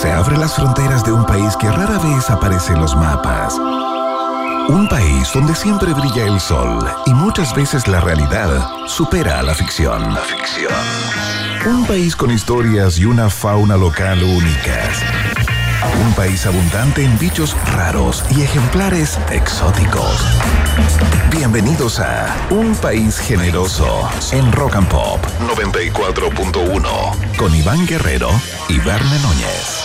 se abre las fronteras de un país que rara vez aparece en los mapas. Un país donde siempre brilla el sol y muchas veces la realidad supera a la ficción. La ficción. Un país con historias y una fauna local únicas. Un país abundante en bichos raros y ejemplares exóticos. Bienvenidos a Un País Generoso en Rock and Pop 94.1 con Iván Guerrero y Verne Núñez.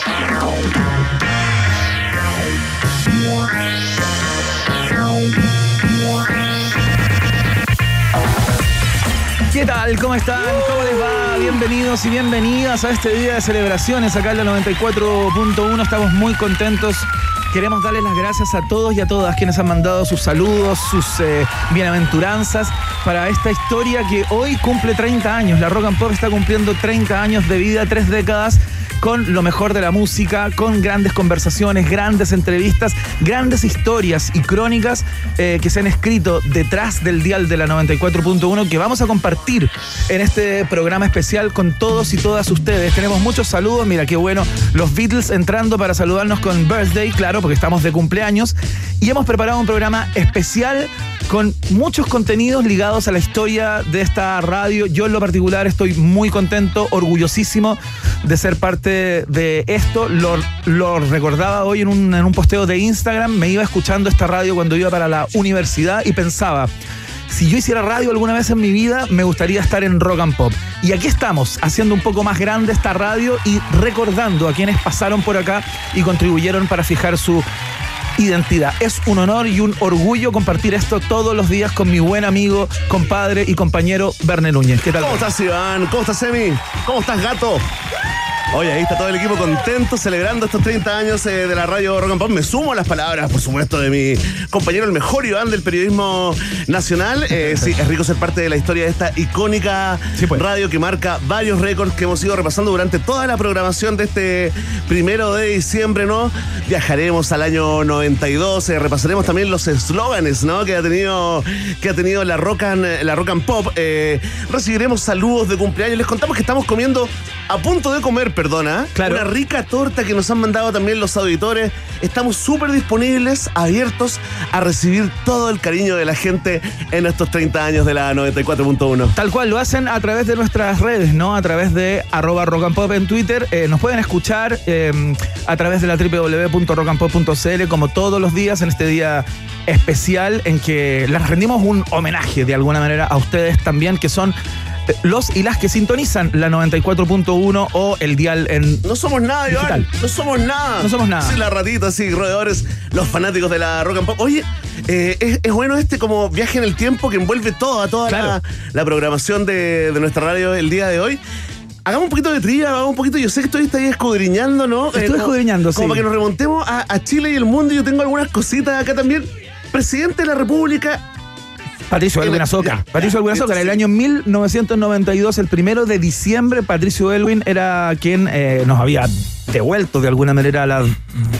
¿Qué tal? ¿Cómo están? ¿Cómo les va? Bienvenidos y bienvenidas a este día de celebraciones acá en la 94.1. Estamos muy contentos. Queremos darles las gracias a todos y a todas quienes han mandado sus saludos, sus eh, bienaventuranzas para esta historia que hoy cumple 30 años. La Rock and Pop está cumpliendo 30 años de vida, tres décadas con lo mejor de la música, con grandes conversaciones, grandes entrevistas, grandes historias y crónicas eh, que se han escrito detrás del dial de la 94.1 que vamos a compartir en este programa especial con todos y todas ustedes. Tenemos muchos saludos, mira qué bueno, los Beatles entrando para saludarnos con Birthday, claro, porque estamos de cumpleaños, y hemos preparado un programa especial con muchos contenidos ligados a la historia de esta radio. Yo en lo particular estoy muy contento, orgullosísimo de ser parte de esto. Lo, recordaba hoy en un, en un posteo de Instagram. Me iba escuchando esta radio cuando iba para la universidad y pensaba, si yo hiciera radio alguna vez en mi vida, me gustaría estar en Rock and Pop. Y aquí estamos, haciendo un poco más grande esta radio y recordando a quienes pasaron por acá y contribuyeron para fijar su identidad. Es un honor y un orgullo compartir esto todos los días con mi buen amigo, compadre y compañero Verne Núñez. ¿Qué tal? ¿Cómo estás, Iván? ¿Cómo estás, Emi? ¿Cómo estás, gato? Oye, ahí está todo el equipo contento celebrando estos 30 años eh, de la radio Rock and Pop. Me sumo a las palabras, por supuesto, de mi compañero, el mejor Iván del periodismo nacional. Eh, sí, es rico ser parte de la historia de esta icónica Sí, pues. radio que marca varios récords que hemos ido repasando durante toda la programación de este primero de diciembre, ¿no? Viajaremos al año 92, eh, repasaremos también los eslóganes, ¿no? Que ha tenido, que ha tenido la Rock and, la rock and Pop. Eh, recibiremos saludos de cumpleaños. Les contamos que estamos comiendo, a punto de comer, perdona, Claro. una rica torta que nos han mandado también los auditores. Estamos súper disponibles, abiertos a recibir todo el cariño de la gente en estos 30 años de la 94.1. Tal cual, lo hacen a través de nuestras redes, ¿no? A través de arroba rock and pop en Twitter. Eh, nos pueden escuchar eh, a través de la www.rockandpop.cl como todos los días en este día especial en que les rendimos un homenaje de alguna manera a ustedes también, que son los y las que sintonizan la 94.1 o el dial en No somos nada, Iván. No somos nada. No somos nada. Sí, la ratita, sí, roedores, los fanáticos de la rock and pop. Oye, eh, es, es bueno este como viaje en el tiempo que envuelve toda, toda Claro. la, la programación de, de nuestra radio el día de hoy. Hagamos un poquito de trivia, hagamos un poquito. Yo sé que estuviste ahí escudriñando, ¿no? Estuve como- escudriñando, Como sí. para que nos remontemos a, a Chile y el mundo. Yo tengo algunas cositas acá también. Presidente de la República, Patricio Elwin Azoka. ya, Patricio Elwin Azoka, en el año 1992, el primero de diciembre, Patricio Elwin era quien eh, nos había devuelto de alguna manera a la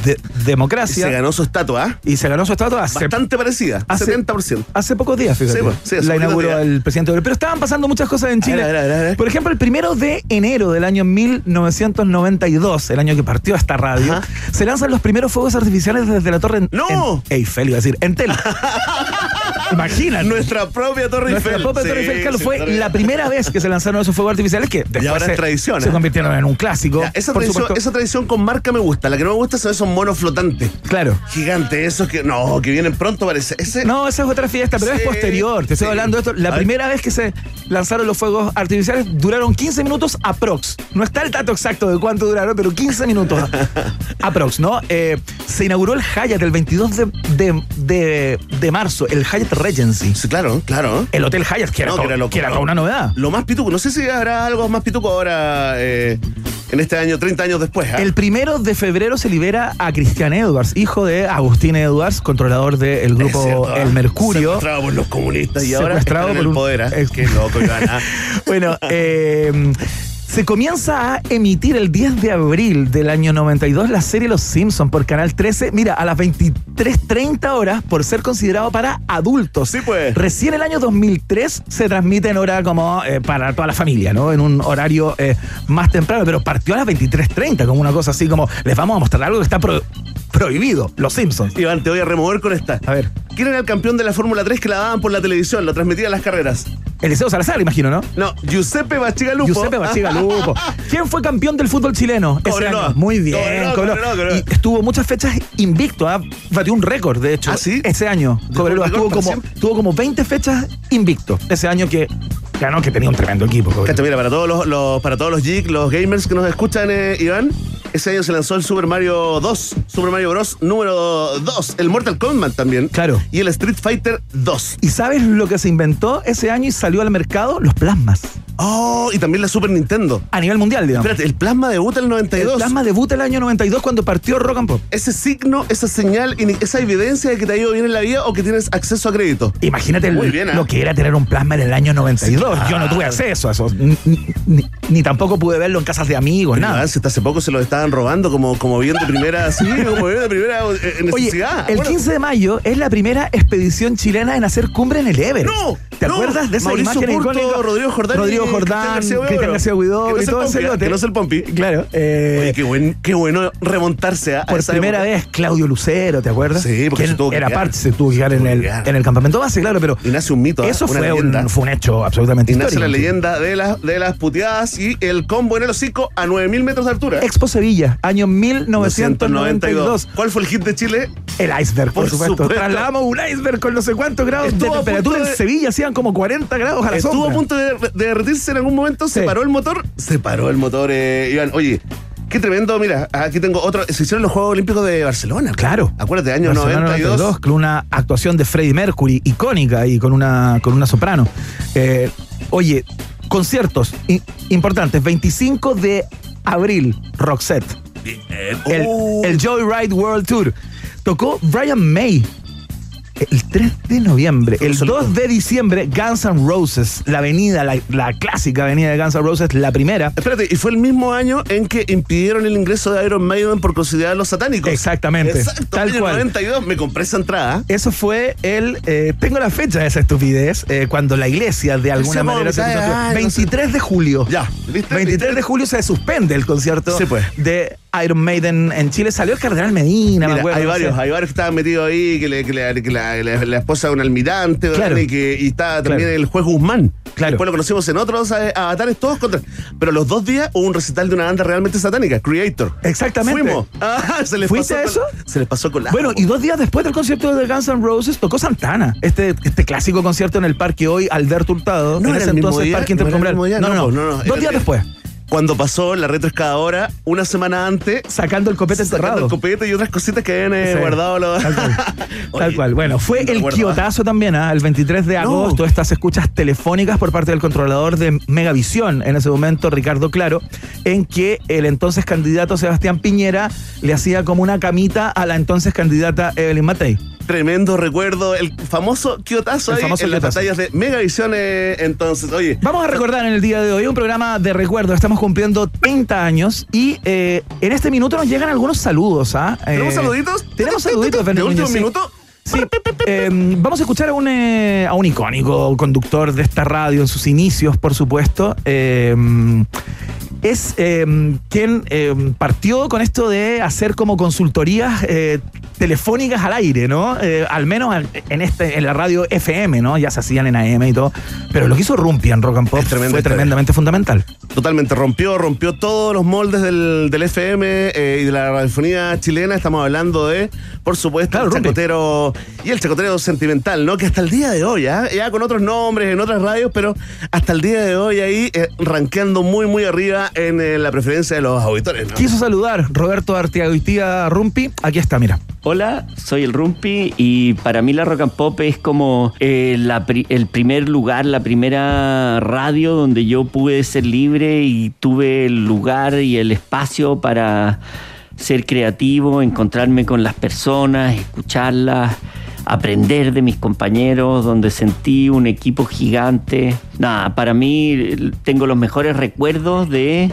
de- democracia se ganó su estatua, y se ganó su estatua hace, Bastante parecida, hace- 70%. hace pocos días, fíjate. Sí, pues, sí, hace la poquitos inauguró días. el presidente. Pero estaban pasando muchas cosas en Chile. A ver, a ver, a ver. Por ejemplo, el primero de enero del año 1992, el año que partió esta radio, Ajá. se lanzan los primeros fuegos artificiales desde la torre en, ¡No! en Eiffel, iba a decir, en Tel. Imagínate. Nuestra propia Torre Nuestra Eiffel. propia Torre Sí, Eiffel, sí, fue la primera vez que se lanzaron esos fuegos artificiales que después ahora es se, tradición, se ¿eh? convirtieron en un clásico. Ya, esa, tradición, supuesto. esa tradición con marca me gusta. La que no me gusta son esos monos flotantes. Claro. Gigantes, esos que. No, que vienen pronto, parece. Ese. No, esa es otra fiesta, pero es posterior. Te estoy hablando de esto. La primera vez que se lanzaron los fuegos artificiales duraron 15 minutos aprox. No está el dato exacto de cuánto duraron, pero 15 minutos aprox, ¿no? Eh, se inauguró el Hyatt el 22 de, de- de- de marzo, el Hyatt Regency. Sí, claro, claro. El Hotel Hyatt, que era, No, to- que era que era toda una novedad. Lo más pituco. No sé si habrá algo más pituco ahora eh, en este año, 30 años después. ¿ah? El primero de febrero se libera a Cristian Edwards, hijo de Agustín Edwards, controlador del Es grupo cierto, ¿ah? El Mercurio. Secuestrado por los comunistas y ahora están en por el un- poder. ¿ah? es- Qué loco, Iván. ¿ah? Bueno, eh, Se comienza a emitir el 10 de abril del año 92 la serie Los Simpsons por Canal 13, mira, a las 23.30 horas por ser considerado para adultos. Sí, pues. Recién el año 2003 se transmite en hora como eh, para toda la familia, ¿no? En un horario eh, más temprano, pero partió a las 23.30 como una cosa así como, les vamos a mostrar algo que está pro- prohibido, Los Simpsons. Iván, te voy a remover con esta. A ver, ¿Quién era el campeón de la Fórmula 3 que la daban por la televisión? Lo transmitían las carreras. Eliseo Salazar, imagino, ¿no? No, Giuseppe Bachigalupo. Giuseppe Bachigalupo. ¿Quién fue campeón del fútbol chileno ese año? Muy bien, Cobreloa, Cobreloa. Cobreloa, Cobreloa. Y estuvo muchas fechas invicto, ¿ah? batió un récord, de hecho. ¿Ah, sí? Ese año. ¿De Cobreloa récord tuvo para como, tuvo como 20 fechas invicto. Ese año que ganó, que tenía un tremendo equipo. Cobreloa. Cacha, mira, para todos los, los- para todos los geeks, los gamers que nos escuchan, eh, Iván, ese año se lanzó el Super Mario 2, Super Mario Bros. número 2, el Mortal Kombat también. Claro. Y el Street Fighter 2. ¿Y sabes lo que se inventó ese año y salió al mercado? Los plasmas. Oh, y también la Super Nintendo. A nivel mundial, digamos. Espérate, el plasma debuta el El 92. plasma debuta el año 92 cuando partió Rock and Pop. Ese signo, esa señal, esa evidencia de que te ha ido bien en la vida o que tienes acceso a crédito. Imagínate el- bien, ¿eh? lo que era tener un plasma en el año 92. Yo no tuve acceso a eso. Ni, ni- ni tampoco pude verlo en casas de amigos, Nada, nada. si hasta hace poco se lo estaban robando como, como bien de primera, sí, como bien de primera eh, Oye, necesidad. el Bueno, 15 de mayo es la primera expedición chilena en hacer cumbre en el Everest. ¡No! ¿Te ¡No! acuerdas de esa Mauricio imagen? Rodrigo Jordán Rodrigo Jordán. Cristian García Huidobro Que no y es el todo Pompi, ¿eh? lote. que no es el Pompi. Claro. eh, Oye, qué, buen, qué bueno remontarse a, por esa primera época. vez Claudio Lucero, ¿te acuerdas? Sí, porque Que se tuvo que era quedar. parte, se tuvo que quedar en el, en el campamento base, claro, pero Y nace un mito, ¿eh? eso una fue un, fue un hecho absolutamente Y nace histórico. la leyenda de, las de las puteadas y el combo en el hocico a 9000 metros de altura. Expo Sevilla, año 1992. ¿Cuál fue el hit de Chile? El iceberg, por, Por supuesto. supuesto. Trasladamos un iceberg con no sé cuántos grados Estuvo de temperatura en Sevilla, hacían como 40 grados a la Estuvo sombra. a punto de, de derretirse en algún momento, se paró el motor, se paró el motor, eh, Iván. Oye, qué tremendo, mira, aquí tengo otro, se hicieron los Juegos Olímpicos de Barcelona. Claro. Acuérdate, año Barcelona 92. con una actuación de Freddie Mercury icónica y con una, con una soprano. Eh, oye, conciertos importantes. 25 de abril, Roxette. Bien. El, Oh. el Joyride World Tour. Tocó Brian May. El 3 de noviembre, el Solo- 2 de diciembre, Guns N' Roses, la avenida, la, la clásica avenida de Guns N' Roses, la primera. Espérate, y fue el mismo año en que impidieron el ingreso de Iron Maiden por considerarlos satánicos. Exactamente, Exacto, tal año cual. 92, me compré esa entrada. Eso fue el. eh, tengo la fecha de esa estupidez, eh, cuando la iglesia de alguna manera se año, 23 de julio. Ya, ¿viste? 23 de julio se suspende el concierto Sí, pues. de Iron Maiden en Chile. Salió el Cardenal Medina, me Mira, acuerdo. hay no varios, sé. hay varios que estaban metidos ahí, que, le- que la, que la- la- la esposa de un almirante, Claro. y que y está también Claro. el juez Guzmán. Claro. Después lo conocimos en otros eh, avatares, todos contra. Pero los dos días hubo un recital de una banda realmente satánica, Creator. Exactamente. Fuimos. Ah, se les ¿Fuiste pasó a eso? Se les pasó con la. Bueno, y dos días después del concierto de Guns N' Roses tocó Santana. Este, este clásico concierto en el parque hoy, Alberto Hurtado. ¿No en era ese el mismo entonces día? Parque ¿No era el Intercomunal. mismo día? No, no, No, no. pues, no, no, era Dos el días día. después. Cuando pasó la retroexcavadora, una semana antes, Sacando el copete sacando enterrado. el copete y otras cositas que habían eh, Sí, guardado los. Tal cual. Tal cual. Bueno, fue el quiotazo también, ¿ah? el 23 de No. agosto, estas escuchas telefónicas por parte del controlador de Megavisión, en ese momento Ricardo Claro, en que el entonces candidato Sebastián Piñera le hacía como una camita a la entonces candidata Evelyn Matei. Tremendo recuerdo, el famoso quiotazo El ahí famoso en las batallas de Megavisión. eh, entonces, oye, Vamos a recordar en el día de hoy un programa de recuerdo. Estamos cumpliendo 30 años y eh, en este minuto nos llegan algunos saludos. ¿ah? ¿tenemos Eh, saluditos? Tenemos saluditos, ¿De último minuto? Sí, eh, vamos a escuchar a un, eh, a un icónico conductor de esta radio en sus inicios, por supuesto. Eh, es eh, quien partió con esto de hacer como consultorías telefónicas al aire, ¿no? Eh, al menos en este en la radio FM, ¿no? Ya se hacían en AM y todo. Pero lo que hizo Rumpi en Rock and Pop fue historia. tremendamente fundamental. Totalmente, rompió, rompió todos los moldes del, del FM eh, y de la radiofonía chilena. Estamos hablando de, por supuesto, Claro, el Rumpi. chacotero y el chacotero sentimental, ¿no? Que hasta el día de hoy, ¿ah? ya con otros nombres, en otras radios, pero hasta el día de hoy ahí eh, rankeando muy, muy arriba en eh, la preferencia de los auditores, ¿no? Quiso saludar Roberto Artiagoitía Rumpi. Aquí está, mira. Hola, soy el Rumpi y para mí la Rock and Pop es como eh, la pri- el primer lugar, la primera radio donde yo pude ser libre y tuve el lugar y el espacio para ser creativo, encontrarme con las personas, escucharlas, aprender de mis compañeros, donde sentí un equipo gigante. Nada, para mí tengo los mejores recuerdos de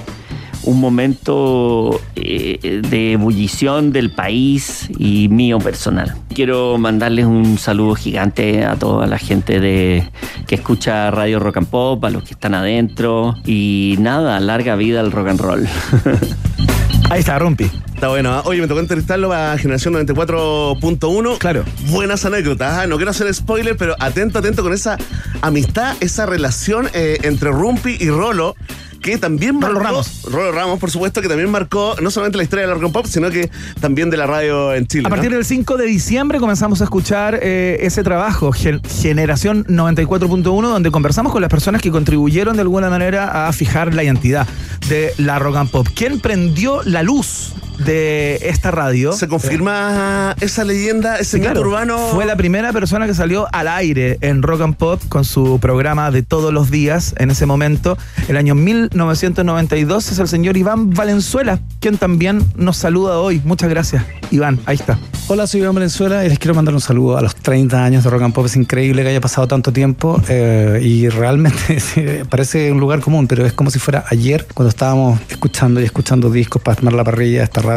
un momento eh, de ebullición del país y mío personal. Quiero mandarles un saludo gigante a toda la gente de, que escucha Radio Rock and Pop, a los que están adentro y nada, larga vida al rock and roll. Ahí está, Rumpi. Está bueno. ¿ah? Oye, me tocó entrevistarlo a Generación 94.1. Claro. Buenas anécdotas. ¿ah? No quiero hacer spoiler, pero atento, atento con esa amistad, esa relación eh, entre Rumpi y Rolo que también Rolo marcó, Ramos. Rolo Ramos, por supuesto, que también marcó no solamente la historia de la rock and pop, sino que también de la radio en Chile. A ¿no? partir del 5 de diciembre comenzamos a escuchar eh, ese trabajo, Gen- Generación 94.1, donde conversamos con las personas que contribuyeron de alguna manera a fijar la identidad de la rock and pop. ¿Quién prendió la luz de esta radio? Se confirma esa leyenda, ese Sí, mito claro. urbano. Fue la primera persona que salió al aire en Rock and Pop con su programa de todos los días en ese momento. El año 1992 es el señor Iván Valenzuela, quien también nos saluda hoy. Muchas gracias, Iván. Ahí está. Hola, soy Iván Valenzuela y les quiero mandar un saludo a los 30 años de Rock and Pop. Es increíble que haya pasado tanto tiempo eh, y realmente parece un lugar común, pero es como si fuera ayer cuando estábamos escuchando y escuchando discos para armar la parrilla de esta radio,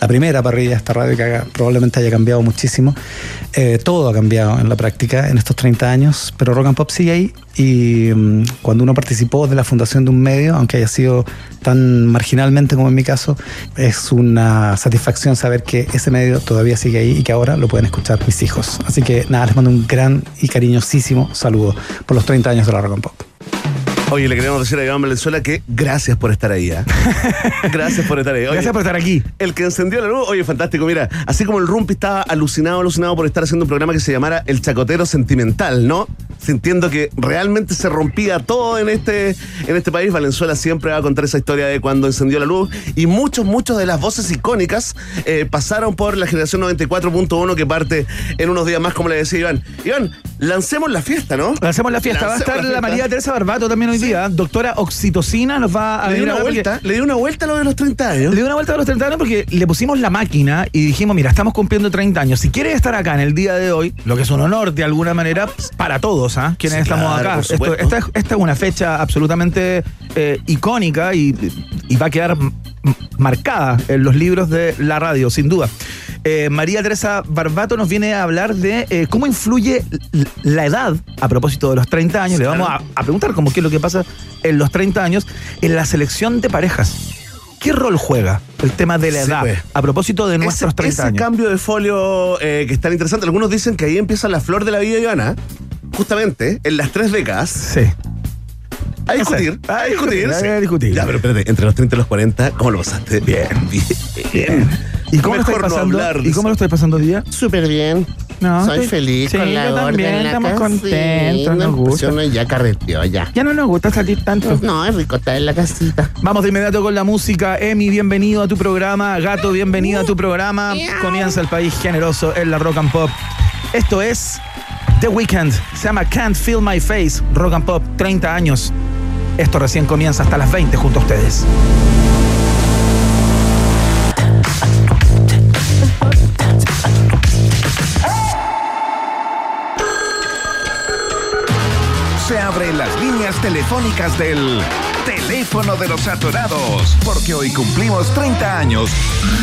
la primera parrilla de esta radio que haga- probablemente haya cambiado muchísimo. Eh, todo ha cambiado en la práctica en estos 30 años, pero Rock and Pop sigue ahí y mm, cuando uno participó de la fundación de un medio, aunque haya sido tan marginalmente como en mi caso, es una satisfacción saber que ese medio todavía sigue ahí y que ahora lo pueden escuchar mis hijos. Así que nada, les mando un gran y cariñosísimo saludo por los 30 años de la Rock and Pop. Oye, le queremos decir a Iván Valenzuela que gracias por estar ahí. ¿ah? gracias por estar ahí. Oye, Gracias por estar aquí. El que encendió la luz, oye, fantástico. Mira, así como el Rumpi estaba alucinado, alucinado por estar haciendo un programa que se llamara El Chacotero Sentimental, ¿no? Sintiendo que realmente se rompía todo en este, en este país, Valenzuela siempre va a contar esa historia de cuando encendió la luz. Y muchos, muchos de las voces icónicas eh, pasaron por la generación 94.1 que parte en unos días más, como le decía Iván. Iván, lancemos la fiesta, ¿no? Hacemos la fiesta. Va a Lancemos estar la. María Teresa Barbato también hoy día. Doctora Oxitocina nos va a Le di venir a una porque- vuelta, le di una vuelta a lo de los 30 años. Le di una vuelta a los 30 años porque le pusimos la máquina y dijimos, mira, estamos cumpliendo 30 años. Si quieres estar acá en el día de hoy, lo que es un honor de alguna manera para todos, ¿ah? Quienes Sí, estamos claro, acá. Esto- esta, es, esta es una fecha absolutamente eh, icónica y, y va a quedar marcada en los libros de la radio, sin duda. Eh, María Teresa Barbato nos viene a hablar de eh, cómo influye la edad, a propósito de los 30 años. Le vamos a, a preguntar cómo qué es lo que pasa en los 30 años en la selección de parejas. ¿Qué rol juega el tema de la edad pues. a propósito de nuestros ese, 30 ese años? cambio de folio eh, que es tan interesante. Algunos dicen que ahí empieza la flor de la vida Ivana. Justamente, en las tres décadas. Sí. A No discutir. A discutir. sí. a discutir. Ya, pero espérate, entre los 30 y los 40, ¿cómo lo pasaste? Bien, bien. ¿Y cómo lo no pasando? hablar de ¿Y cómo lo estoy pasando día? Súper bien. No, Soy estoy- feliz Sí, con la yo también, en la estamos casa. contentos, Sí, nos no, gusta. ya carreteó ya. Ya no nos gusta salir tanto. No, es rico estar en la casita. Vamos de inmediato con la música. Emi, bienvenido a tu programa. Gato, bienvenido a tu programa. Comienza el país generoso en la rock and pop. Esto es The Weeknd. Se llama Can't Feel My Face. Rock and pop, 30 años. Esto recién comienza hasta las 20 junto a ustedes. Se abren las líneas telefónicas del teléfono de los atorados, porque hoy cumplimos 30 años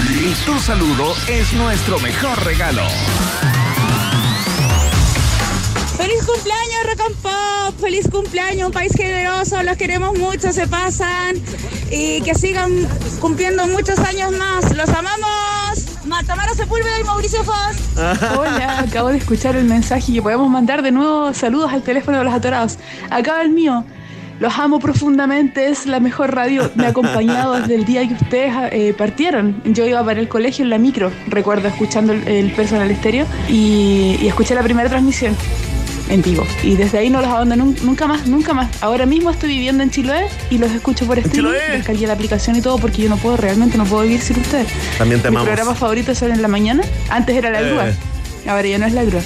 y tu saludo es nuestro mejor regalo. ¡Feliz cumpleaños, Rock and Pop! ¡Feliz cumpleaños! Un país generoso, los queremos mucho, se pasan. Y que sigan cumpliendo muchos años más. ¡Los amamos! Ma- Tamara Sepúlveda y Mauricio Foss. Hola, acabo de escuchar el mensaje que podemos mandar de nuevo saludos al teléfono de los atorados. Acaba el mío. Los amo profundamente, es la mejor radio. Me ha acompañado desde el día que ustedes eh, partieron. Yo iba para el colegio en la micro, recuerdo, escuchando el, el personal estéreo y, y escuché la primera transmisión en vivo. Y desde ahí no los abandoné nun- nunca más, nunca más. Ahora mismo estoy viviendo en Chiloé y los escucho por streaming. Descargué la aplicación y todo porque yo no puedo, realmente no puedo vivir sin ustedes. También te Mi amamos. programa favorito son en la mañana. Antes era la Eh. grúa. Ahora ya no es la grúa.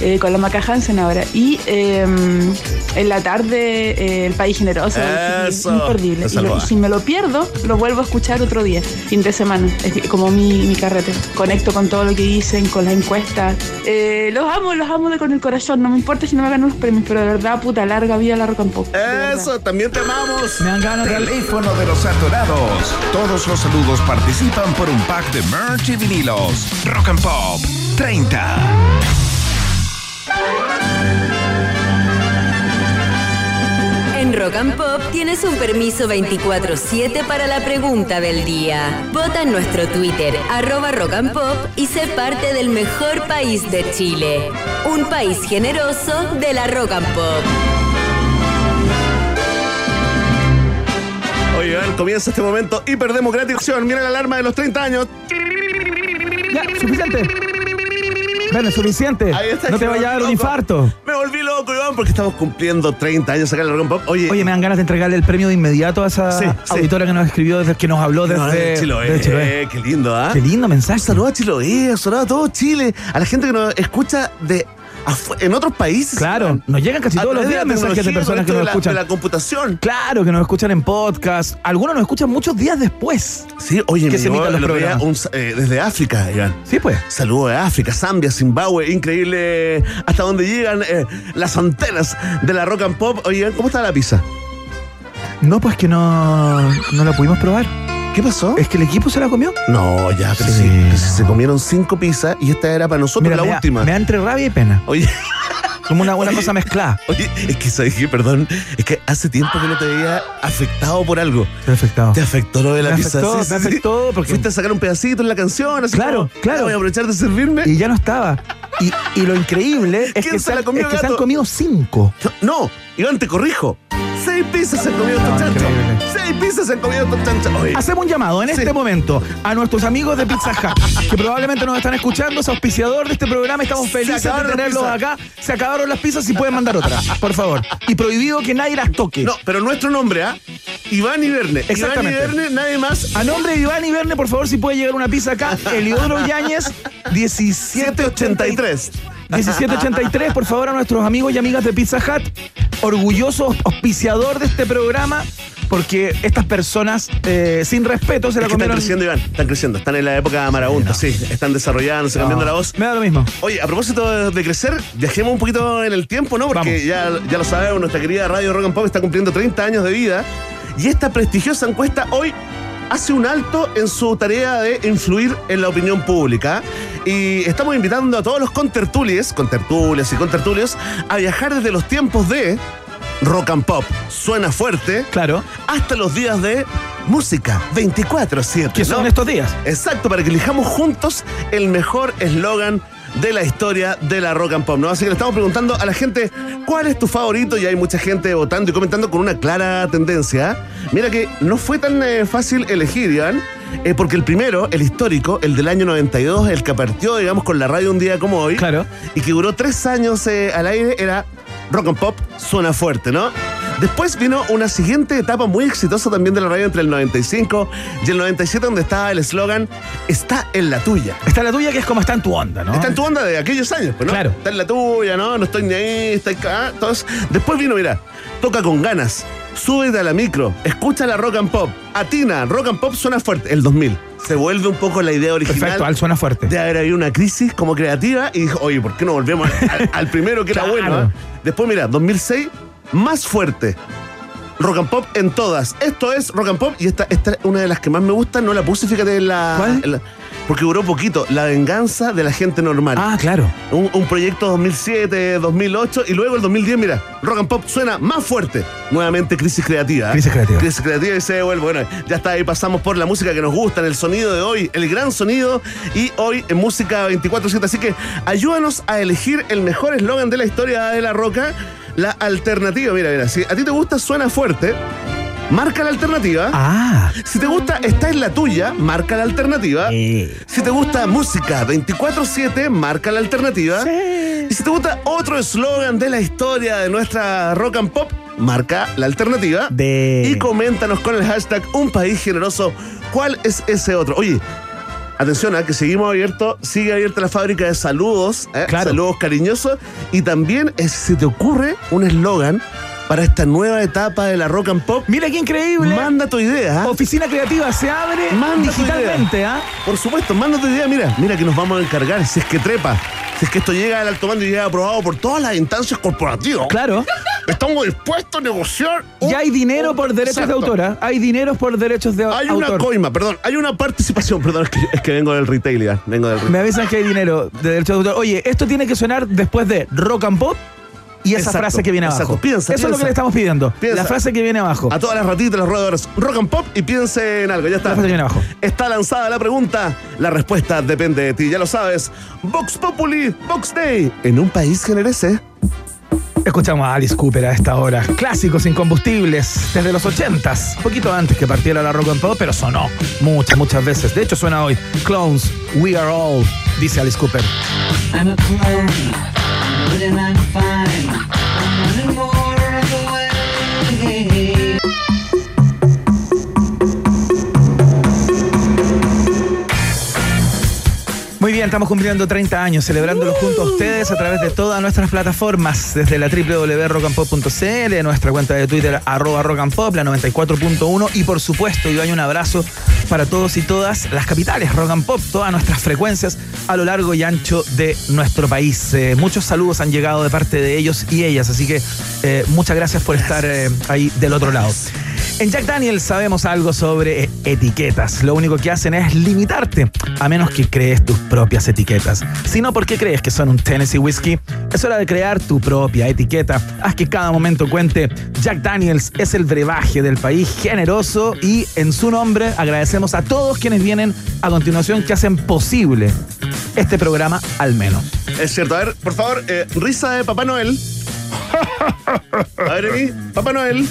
Eh, con la Maca Hansen ahora. Y eh, en la tarde, eh, El País Generoso. Eso. Imperdible. Y, lo- y si me lo pierdo, lo vuelvo a escuchar otro día, fin de semana. Es como mi, mi carrete. Conecto con todo lo que dicen, con las encuestas. Eh, los amo, los amo de con el corazón. No me importa si no me ganan los premios, pero de verdad, puta, larga vida la rock and pop. de verdad. Eso, también te amamos. Me dan ganas de... Teléfono de los atorados. Todos los saludos participan por un pack de merch y vinilos. Rock and Pop 30. Rock and Pop tienes un permiso 24-7 para la pregunta del día. Vota en nuestro Twitter, arroba Rock and Pop, y sé parte del mejor país de Chile. Un país generoso de la Rock and Pop. Oigan, comienza este momento hiperdemocrático. Mira la alarma de los 30 años. Ya, suficiente. Bueno, suficiente. Ahí está, no te vaya a dar un infarto. Porque estamos cumpliendo 30 años acá en el Rock and Pop. Oye, Oye, me dan ganas de entregarle el premio de inmediato a esa Sí, sí. auditora que nos escribió, desde, que nos habló no, desde, de Chiloé. desde Chiloé. Qué lindo, ¿ah? Qué lindo mensaje. Un saludo a Chiloé, un saludo a todo Chile, a la gente que nos escucha de en otros países. Claro, nos llegan casi A todos los días la mensajes de personas que nos de la- escuchan. De la computación. Claro, que nos escuchan en podcast. Algunos nos escuchan muchos días después. Sí, oye, Que se emitan los programas. un eh, desde África, Iván. Sí, pues. Saludos de África, Zambia, Zimbabue, increíble hasta donde llegan eh, las antenas de la rock and pop. Oigan, ¿cómo está la pizza? No, pues que no, no la pudimos probar. ¿Qué pasó? Es que el equipo se la comió. No, ya, pero Sí, si se comieron cinco pizzas y esta era para nosotros Mira, la me, da- última. me da entre rabia y pena. Oye, Como una, Oye. cosa mezclada. oye, es que sabes perdón, es que hace tiempo que no te veía afectado por algo. Estoy afectado. Te afectó lo de la Me pizza. afectó, sí, me afectó porque- Fuiste a sacar un pedacito en la canción, así Claro, como, claro. "Ya Voy a aprovechar de servirme. Y ya no estaba. Y, y lo increíble es ¿Quién que, se se, la han- comió, es que se han gato? comido cinco. No, Iván, te corrijo. Seis pizzas se han comido estos chanchos. increíble. Seis pizzas estos chanchos. Oye, Hacemos un llamado en este momento a nuestros amigos de Pizza Hut, que probablemente nos están escuchando, es auspiciador de este programa, estamos felices de tenerlos acá. Se acabaron las pizzas y pueden mandar otras, por favor. Y prohibido que nadie las toque. No, pero nuestro nombre, ¿ah? Iván y Verne. Iván y Exactamente. Verne, nadie más. A nombre de Iván y Verne, por favor, si puede llegar una pizza acá. Eliodoro Yáñez, 1783. 783. 1783, por favor, a nuestros amigos y amigas de Pizza Hut, orgulloso auspiciador de este programa, porque estas personas eh, sin respeto se la Es que están comieron. creciendo, Iván. Están creciendo. Están en la época marabunta, sí. Están desarrollándose, cambiando la voz. Me da lo mismo. Oye, a propósito de, de crecer, viajemos un poquito en el tiempo, ¿no? Porque ya, ya lo sabemos, nuestra querida Radio Rock and Pop está cumpliendo 30 años de vida. Y esta prestigiosa encuesta hoy hace un alto en su tarea de influir en la opinión pública. Y estamos invitando a todos los contertulies, contertulias y contertulios, a viajar desde los tiempos de rock and pop, suena fuerte, Claro. hasta los días de música 24-7. Que son ¿no? estos días. Exacto, para que elijamos juntos el mejor eslogan de la historia de la rock and pop, ¿no? Así que le estamos preguntando a la gente cuál es tu favorito y hay mucha gente votando y comentando con una clara tendencia. Mira que no fue tan eh, fácil elegir, Iván, eh, porque el primero, el histórico, el del año 92, el que partió, digamos, con la radio un día como hoy, Claro. y que duró tres años eh, al aire, era rock and pop, suena fuerte, ¿no? Después vino una siguiente etapa muy exitosa también de la radio entre el 95 y el 97, donde estaba el eslogan Está en la tuya. Está la tuya que es como está en tu onda, ¿no? Está en tu onda de aquellos años, pues, ¿no? Claro. Está en la tuya, ¿no? No estoy ni ahí, está acá. Entonces, después vino, mira, toca con ganas, súbete a la micro, escucha la rock and pop, atina, rock and pop suena fuerte. El 2000. Se vuelve un poco la idea original. Perfecto, al suena fuerte. De haber habido una crisis como creativa y dijo, oye, ¿por qué no volvemos al, al primero que Claro. era bueno? eh? Después, mira, 2006, más fuerte. Rock and pop en todas. Esto es rock and pop y esta, esta es una de las que más me gusta. No la puse, fíjate, en la. ¿Cuál? en la- porque duró poquito. La venganza de la gente normal. Ah, claro. Un, un proyecto 2007, 2008 y luego el 2010, mira, rock and pop suena más fuerte. Nuevamente crisis creativa. ¿eh? Crisis creativa. Crisis creativa y se devuelve. Bueno, ya está ahí, pasamos por la música que nos gusta, en el sonido de hoy, el gran sonido y hoy en música 24-7. Así que ayúdanos a elegir el mejor eslogan de la historia de la roca, la alternativa. Mira, mira, si a ti te gusta suena fuerte, marca la alternativa. Ah. Si te gusta Esta es la tuya, marca la alternativa. Si te gusta música 24-7, marca la alternativa. Y si te gusta otro eslogan de la historia de nuestra rock and pop, marca la alternativa. De- Y coméntanos con el hashtag Un País Generoso cuál es ese otro. Oye, atención a que seguimos abiertos, sigue abierta la fábrica de saludos, ¿eh? Claro. saludos cariñosos, y también eh, si se te ocurre un eslogan para esta nueva etapa de la rock and pop, Mira qué increíble. manda tu idea. ¿ah? Oficina creativa se abre Manda digitalmente, ¿ah? Por supuesto, manda tu idea, mira, mira que nos vamos a encargar, si es que trepa, si es que esto llega al alto mando y llega aprobado por todas las instancias corporativas. Claro. Estamos dispuestos a negociar. un- Y hay dinero un- por derechos de autora. Hay dinero por derechos de Hay una autor. coima, perdón, hay una participación, perdón, es que, es que vengo del retail ya, vengo del retail. Me avisan que hay dinero de derechos de autor. Oye, esto tiene que sonar después de rock and pop y esa Exacto, frase que viene abajo. exacto. Piensa, Eso es lo que le estamos pidiendo. Piensa. La frase que viene abajo. A todas las ratitas, los roedores, rock and pop y piense en algo, ya está. La frase que viene abajo. Está lanzada la pregunta, la respuesta depende de ti, ya lo sabes. Vox Populi, Vox Day, en un país generese. Escuchamos a Alice Cooper a esta hora. Clásicos incombustibles desde los 80s. Poquito antes que partiera la rock and pop, pero sonó muchas, muchas veces. De hecho, suena hoy. Clones, We Are All, dice Alice Cooper. I'm a clone, then I'm fine. I'm running more of bien, estamos cumpliendo 30 años, celebrándolo junto a ustedes a través de todas nuestras plataformas, desde la www.rockandpop.cl, nuestra cuenta de Twitter, arroba rockandpop, la 94.1, y por supuesto, yo hay un abrazo para todos y todas las capitales, rock and pop, todas nuestras frecuencias a lo largo y ancho de nuestro país. Eh, muchos saludos han llegado de parte de ellos y ellas, así que eh, muchas gracias por estar eh, ahí del otro lado. En Jack Daniels sabemos algo sobre etiquetas. Lo único que hacen es limitarte, a menos que crees tus propias etiquetas. Si no, ¿por qué crees que son un Tennessee Whiskey? Es hora de crear tu propia etiqueta. Haz que cada momento cuente. Jack Daniels es el brebaje del país generoso y en su nombre agradecemos a todos quienes vienen a continuación que hacen posible este programa al menos. Es cierto, a ver, por favor, eh, risa de Papá Noel. A ver aquí, Papá Noel.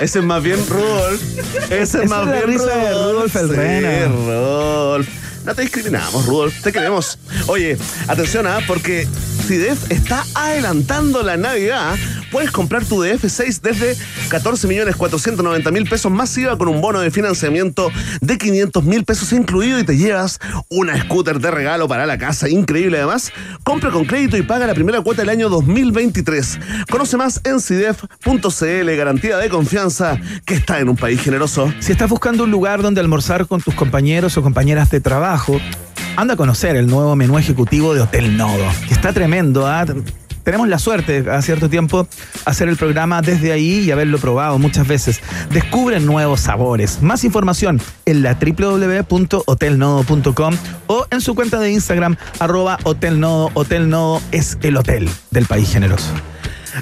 Ese es más bien Rudolf. Ese es más bien risa de Rudolf el Sí. Rudolf. No te discriminamos, Rudolf. Te queremos. Oye, atención, ¿ah? porque CIDEF está adelantando la Navidad. Puedes comprar tu DF6 desde 14 millones 490 mil pesos masiva con un bono de financiamiento de 500 mil pesos incluido y te llevas una scooter de regalo para la casa. Increíble además. Compra con crédito y paga la primera cuota del año 2023. Conoce más en CIDEF.cl, garantía de confianza que está en un país generoso. Si estás buscando un lugar donde almorzar con tus compañeros o compañeras de trabajo, anda a conocer el nuevo menú ejecutivo de Hotel Nodo, que está tremendo. ¿ah? Tenemos la suerte a cierto tiempo hacer el programa desde ahí y haberlo probado muchas veces. Descubre nuevos sabores. Más información en la www.hotelnodo.com o en su cuenta de Instagram arroba hotelnodo. Hotel Nodo es el hotel del país generoso.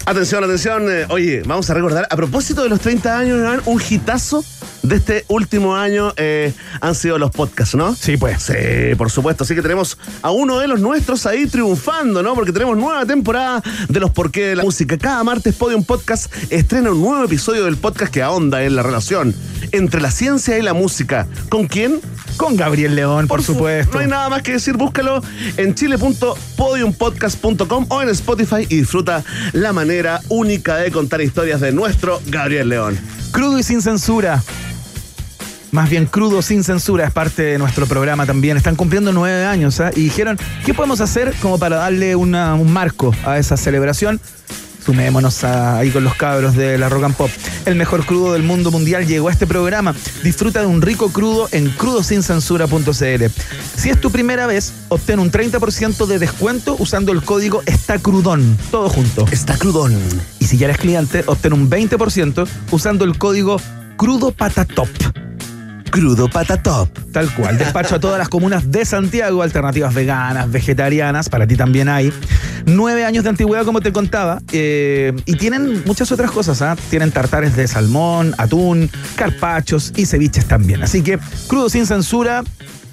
Atención, atención. eh, oye, vamos a recordar, a propósito de los 30 años, un hitazo de este último año eh, han sido los podcasts, ¿no? Sí, pues. Sí, por supuesto. Así que tenemos a uno de los nuestros ahí triunfando, ¿no? Porque tenemos nueva temporada de los por qué de la música. Cada martes Podium Podcast estrena un nuevo episodio del podcast que ahonda en la relación entre la ciencia y la música. ¿Con quién? Con Gabriel León, por, su- supuesto. No hay nada más que decir, búscalo en chile.podiumpodcast.com o en Spotify y disfruta la manera única de contar historias de nuestro Gabriel León. Crudo y sin censura. Más bien crudo sin censura es parte de nuestro programa también. Están cumpliendo nueve años ¿ah? y dijeron, ¿qué podemos hacer como para darle un marco a esa celebración? Sumémonos a- ahí con los cabros de la Rock and Pop. El mejor crudo del mundo mundial llegó a este programa. Disfruta de un rico crudo en crudosincensura.cl. Si es tu primera vez, obtén un 30% de descuento usando el código Está Crudón. Todo junto. Está crudón. Y si ya eres cliente, obtén un 20% usando el código Crudo Patatop. Crudo patatop. Tal cual. Despacho a todas las comunas de Santiago, alternativas veganas, vegetarianas, para ti también hay. Nueve años de antigüedad, como te contaba. eh, y tienen muchas otras cosas, ¿ah? Tienen tartares de salmón, atún, carpachos y ceviches también. Así que, crudo sin censura.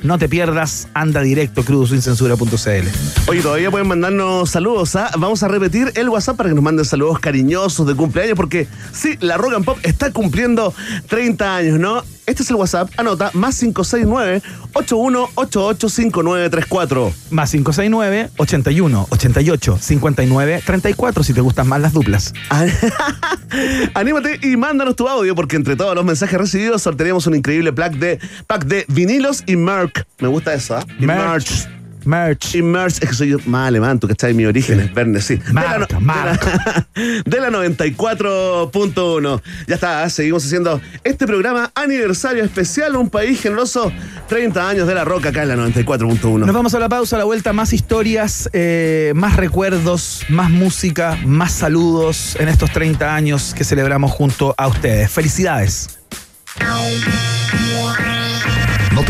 No te pierdas, anda directo crudosincensura.cl. Oye, todavía pueden mandarnos saludos, ¿ah? Vamos a repetir el WhatsApp para que nos manden saludos cariñosos de cumpleaños, porque sí, la Rock and Pop está cumpliendo 30 años, ¿no? Este es el WhatsApp, anota, más 569-8188-5934. Más 569 81 88 59 34 si te gustan más las duplas. Anímate y mándanos tu audio, porque entre todos los mensajes recibidos sortearemos un increíble pack de, pack de vinilos y merch. Me gusta eso, ¿ah? Y Merch. Merch. Y Merch, es que soy yo más alemán, tú cachai, mi origen es Verne, sí. De la Marca. De la, la 94.1. Ya está, seguimos haciendo este programa aniversario especial, un país generoso, 30 años de la roca acá en la 94.1. Nos vamos a la pausa, a la vuelta, más historias, eh, más recuerdos, más música, más saludos en estos 30 años que celebramos junto a ustedes. Felicidades.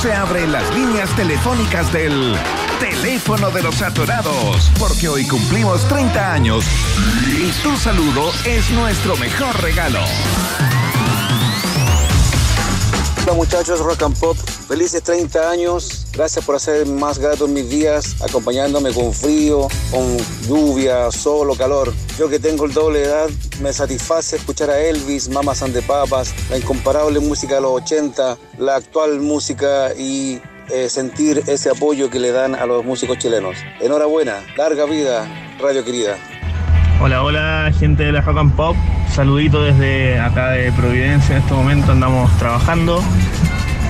Se abren las líneas telefónicas del teléfono de los atorados, porque hoy cumplimos 30 años y tu saludo es nuestro mejor regalo. Hola muchachos, Rock and Pop, felices 30 años, gracias por hacer más gratos mis días, acompañándome con frío, con lluvia, sol o calor. Yo que tengo el doble de edad, me satisface escuchar a Elvis, Mamas and the Papas, la incomparable música de los 80, la actual música y eh, sentir ese apoyo que le dan a los músicos chilenos. Enhorabuena, larga vida, Radio Querida. Hola, hola, gente de la Rock and Pop. Saludito desde acá de Providencia. En este momento andamos trabajando.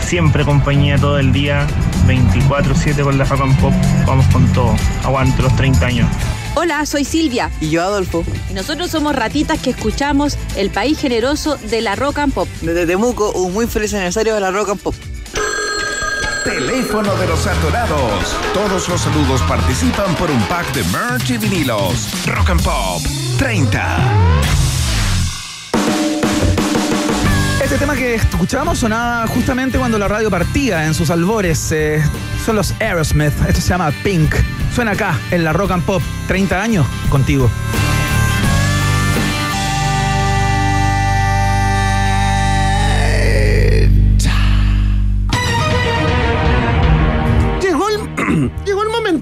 Siempre compañía todo el día. 24-7 con la Rock and Pop. Vamos con todo. Aguante los 30 años. Hola, soy Silvia. Y yo, Adolfo. Y nosotros somos ratitas que escuchamos el país generoso de la rock and pop. Desde Temuco, un muy feliz aniversario de la Rock and Pop. Teléfono de los atorados. Todos los saludos participan por un pack de merch y vinilos. Rock and Pop 30. Este tema que escuchamos sonaba justamente cuando la radio partía en sus albores. eh, son los Aerosmith. Esto se llama Pink. Suena acá en la Rock and Pop. 30 años contigo.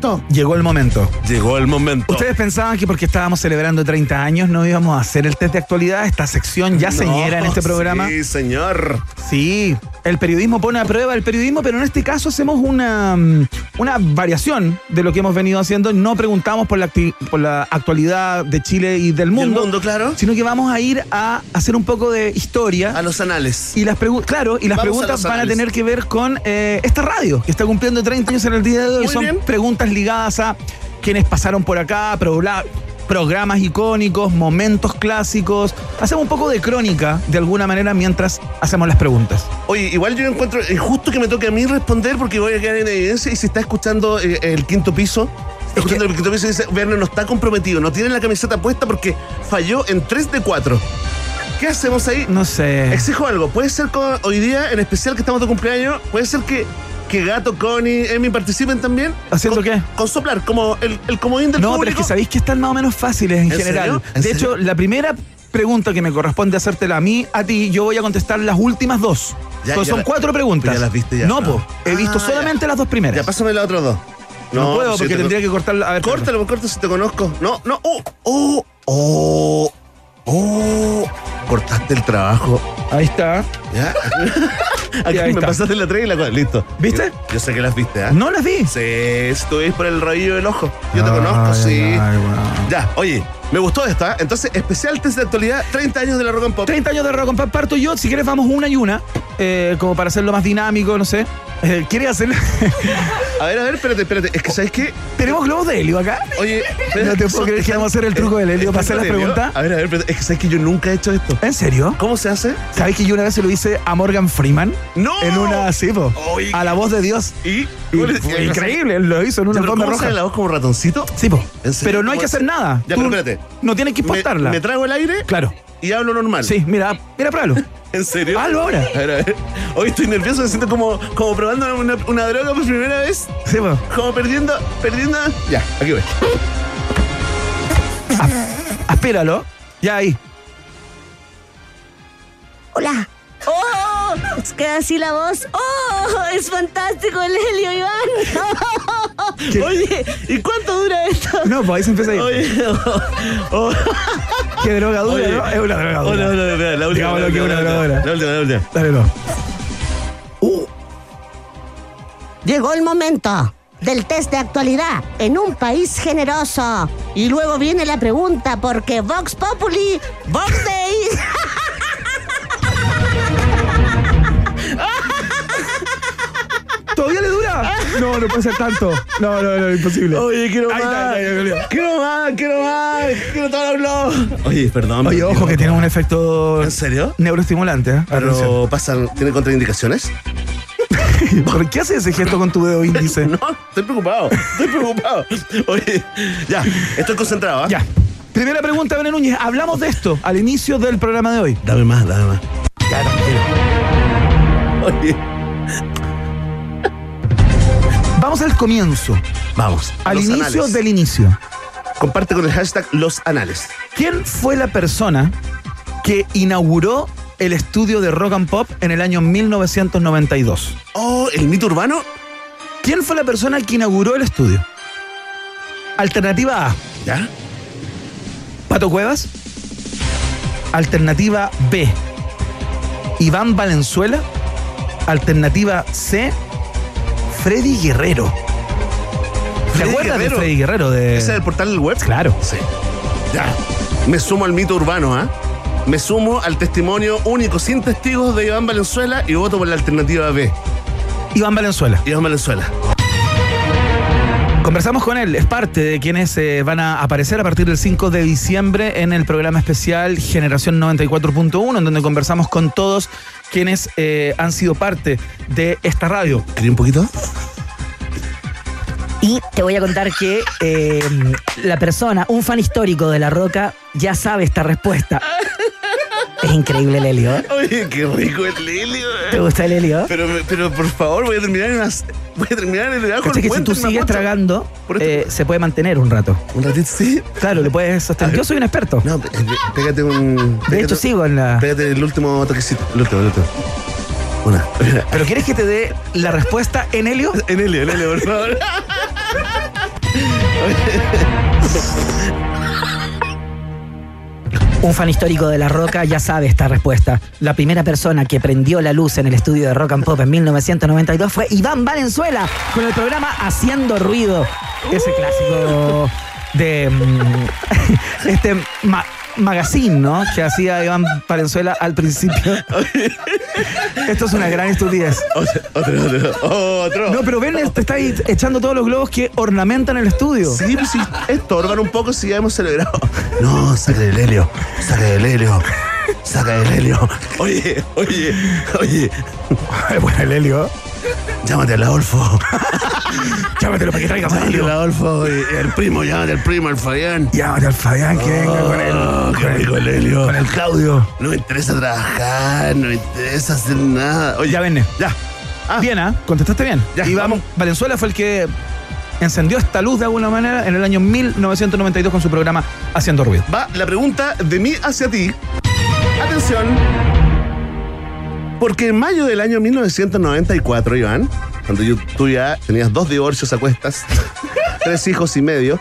Momento. Llegó el momento. Llegó el momento. ¿Ustedes pensaban que porque estábamos celebrando 30 años no íbamos a hacer el test de actualidad? Esta sección ya No, señera en este programa. Sí, señor. Sí, el periodismo pone a prueba el periodismo, pero en este caso hacemos una, mm, una variación de lo que hemos venido haciendo. No preguntamos por la, acti- por la actualidad de Chile y del mundo, mundo, claro. sino que vamos a ir a hacer un poco de historia. A los anales. Y las preguntas, claro, y las Vamos preguntas van a tener que ver con eh, esta radio, que está cumpliendo 30 años en el día de hoy. Muy Son bien. preguntas ligadas a quienes pasaron por acá, progra- programas icónicos, momentos clásicos. Hacemos un poco de crónica, de alguna manera, mientras hacemos las preguntas. Oye, igual yo encuentro es justo que me toque a mí responder porque voy a quedar en evidencia y si está escuchando eh, el quinto piso, está escuchando el quinto piso y dice, Werner no está comprometido, no tiene la camiseta puesta porque falló en 3 de 4. ¿Qué hacemos ahí? No sé. Exijo algo, puede ser con- hoy día, en especial que estamos de cumpleaños, puede ser que, que Gato, Connie, Emi participen también. ¿Haciendo con, qué? Con soplar, como el, el comodín del No, pero es que sabéis que están más o menos fáciles en, ¿En general. De serio? hecho, la primera pregunta que me corresponde hacértela a mí, a ti, yo voy a contestar las últimas dos. Ya, Pues ya son la- cuatro preguntas. ya las viste ya. No, po. He visto Ah, solamente las dos primeras. Ya, pásame las otras dos. no, puedo si porque te- tendría que cortarla. A ver, Córtalo, corta si te conozco. No, no. Oh, oh, oh, oh. Cortaste el trabajo. Ahí está. ¿Ya? Aquí me está. pasaste la 3 y la 4. Listo. ¿Viste? Yo, yo sé que las viste, ¿ah? No las vi. Sí, estuviste por el rabillo del ojo. Yo te Ay, conozco, sí. ay, Ya, oye, me gustó esta. Entonces, especial test de actualidad, 30 años de la Rock and Pop. 30 años de rock and pop, parto yo. Si quieres, vamos una y una. eh, como para hacerlo más dinámico, no sé. Eh, ¿Quieres hacerlo? A ver, a ver, espérate, espérate. Es que, ¿sabes qué? Tenemos globos de helio acá. Oye, No te puedo creer que vamos a hacer el truco del helio para hacer las preguntas. A ver, a ver, espérate. Es que, ¿sabes que Yo nunca he hecho esto. ¿En serio? ¿Cómo se hace? ¿Sabes que yo una vez se lo hice a Morgan Freeman? ¡No! En una, sí, po, Oye, a la voz de Dios. ¿Y? Y ¿Cómo le- fue increíble, él lo hizo en una Ya, pero alfombra ¿Cómo roja. la voz como ratoncito? Sí, po. Pero no hay ¿Cómo que hacer hace? nada. Ya, pero espérate. No tienes que Me, importarla. me trago el aire Claro. y hablo normal. Sí, mira, mira, pruébalo. ¿En serio? Hazlo ahora. A ver, a ver. Hoy estoy nervioso, me siento como, como probando una, una droga por primera vez. Sí, po. Como perdiendo, perdiendo. Ya, aquí voy. Aspíralo. Ya ahí. Hola. ¡Oh! Es que así la voz. ¡Oh! Es fantástico el Helio Iván. Oye, ¿y cuánto dura esto? No, pues ahí se empieza a ir. Oye, oh, oh. ¿Qué droga dura, Oye. no? Es una droga Oh, dura. no, no, no, no, la última. La que es última, una la droga última, dura. La última, la última. Dale, no. Llegó el momento del test de actualidad en un país generoso. Y luego viene la pregunta porque Vox Populi, Vox Day. ¿Todavía le dura? No, no puede ser tanto. No, no, no, imposible. Oye, quiero Ahí más. está, ahí está, ahí está. Quiero más, quiero más. Quiero todo el blog. Oye, perdón. Oye, pero ojo que tiene un efecto ¿En serio? neuroestimulante. ¿eh? Pero pasan, ¿tiene contraindicaciones? ¿Por qué haces ese gesto con tu dedo índice? No, estoy preocupado. Estoy preocupado. Oye, ya, estoy concentrado. ¿ah? Ya. Primera pregunta, Bene Núñez. Hablamos de esto al inicio del programa de hoy. Dame más, dame más. Ya, tranquilo. Oye, Vamos al comienzo. vamos. Al los inicio anales. del inicio. Comparte con el hashtag Los Anales. ¿Quién fue la persona que inauguró el estudio de Rock and Pop en el año 1992? Oh, el mito urbano. ¿Quién fue la persona que inauguró el estudio? Alternativa A, ¿Ya? Pato Cuevas. Alternativa B, Iván Valenzuela. Alternativa C, Freddy Guerrero. ¿Te acuerdas de Freddy Guerrero? De... ¿Ese es el portal del web? Claro. Sí. Ya. Me sumo al mito urbano, ¿ah? Me sumo al testimonio único, sin testigos de Iván Valenzuela y voto por la alternativa B. Iván Valenzuela. Iván Valenzuela. Conversamos con él, es parte de quienes eh, van a aparecer a partir del 5 de diciembre en el programa especial Generación 94.1, en donde conversamos con todos quienes eh, han sido parte de esta radio. ¿Quería un poquito? Y te voy a contar que eh, la persona, un fan histórico de La Roca, ya sabe esta respuesta. Es increíble el Helio. Oye, qué rico el Lelio. ¿Te gusta el Helio? Pero, pero por favor, voy a terminar en unas. Voy a terminar en el Caché del que si tú sigues tragando, eh, se puede mantener un rato. Un ratito, sí. Claro, le puedes sostener. Yo soy un experto. No, pégate un. De hecho, sigo en la. Pégate el último toquecito. El último, el último. Una. ¿Pero quieres que te dé la respuesta en helio? En Helio, en Helio, por favor. Un fan histórico de La Roca ya sabe esta respuesta. La primera persona que prendió la luz en el estudio de Rock and Pop en 1992 fue Iván Valenzuela con el programa Haciendo Ruido. Ese clásico de mm, este magazine, ¿no? Que hacía Iván Valenzuela al principio. Esto es una gran estupidez. Otro, otro, otro. No, pero ven, te está ahí echando todos los globos que ornamentan el estudio. Sí, pues sí, estorban un poco si ya hemos celebrado. No, saca el helio, saca el helio, saca el helio. Oye, oye, oye, bueno, el helio. Llámate al Adolfo. Llámatelo para que traiga Llámate al Adolfo, y el primo, llámate al primo, al Fabián. Llámate al Fabián que venga con él. Oh, con el- rico el helio. Con el Claudio. No me interesa trabajar, no me interesa hacer nada. Oye, Ya, venne. ya. Ah, Bien, ¿ah? Contestaste bien. Ya, Iván vamos. Valenzuela fue el que encendió esta luz de alguna manera en el año 1992 con su programa Haciendo Ruido. Va la pregunta de mí hacia ti. Atención. Porque en mayo del año 1994, Iván, cuando yo- tú ya tenías dos divorcios a cuestas, tres hijos y medio,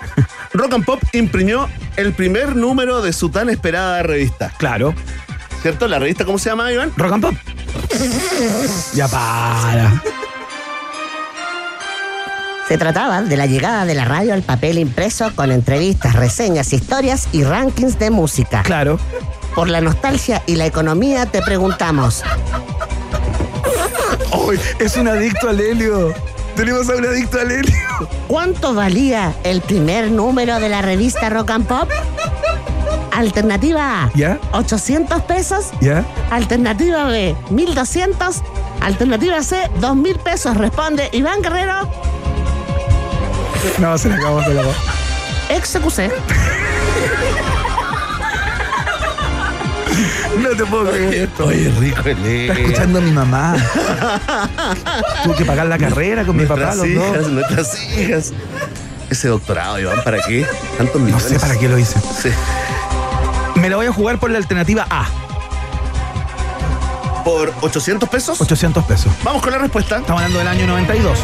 Rock and Pop imprimió el primer número de su tan esperada revista. Claro. ¿Cierto? ¿La revista cómo se llama, Iván? Rock and Pop. Ya para. Se trataba de la llegada de la radio al papel impreso con entrevistas, reseñas, historias y rankings de música. Claro. Por la nostalgia y la economía te preguntamos, Hoy es un adicto al helio. Tenemos a un adicto al helio. ¿cuánto valía el primer número de la revista Rock and Pop? Alternativa A, ¿Ya? 800 pesos. ¿Ya? Alternativa B, 1200. Alternativa C, 2000 pesos. Responde Iván Guerrero, No, se le acabó, se le acabó. ex No te puedo creer esto. Oye, rico el Está escuchando a mi mamá. Tuve que pagar la carrera con mi papá, Nuestras los hijas, dos. nuestras hijas. Ese doctorado, Iván, ¿para qué? Tantos No millones. sé para qué lo hice. Sí. Me la voy a jugar por la alternativa A. ¿Por 800 pesos? 800 pesos. Vamos con la respuesta. Estamos hablando del año 92.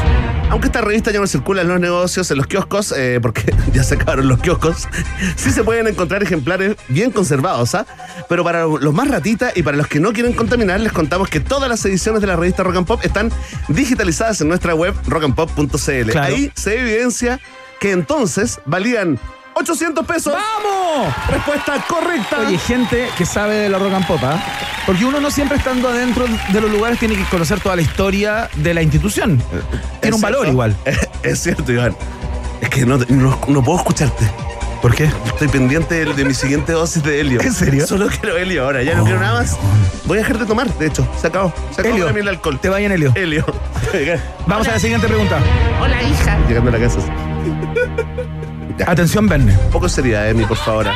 Aunque esta revista ya no circula en los negocios, en los kioscos, eh, porque ya se acabaron los kioscos, sí se pueden encontrar ejemplares bien conservados, ¿ah? Pero para los más ratitas y para los que no quieren contaminar, les contamos que todas las ediciones de la revista Rock and Pop están digitalizadas en nuestra web rockandpop.cl. Claro. Ahí se evidencia que entonces valían 800 pesos. ¡Vamos! Respuesta correcta. Oye, gente que sabe de la rock and pop, ¿ah? Porque uno no siempre estando adentro de los lugares tiene que conocer toda la historia de la institución. Tiene un valor igual. Es cierto, Iván. Es que no, no- no puedo escucharte. ¿Por qué? Estoy pendiente de, de mi siguiente dosis de helio. ¿En serio? Solo quiero helio ahora, ya no quiero nada más. Voy a dejar de tomar, de hecho. Se acabó. Se acabó Helio. el alcohol. Te vayan, Helio. Helio. Vamos a la siguiente pregunta. Hola, hija. Llegando a la casa. Atención, Verne. Poco seriedad, Emi, por favor.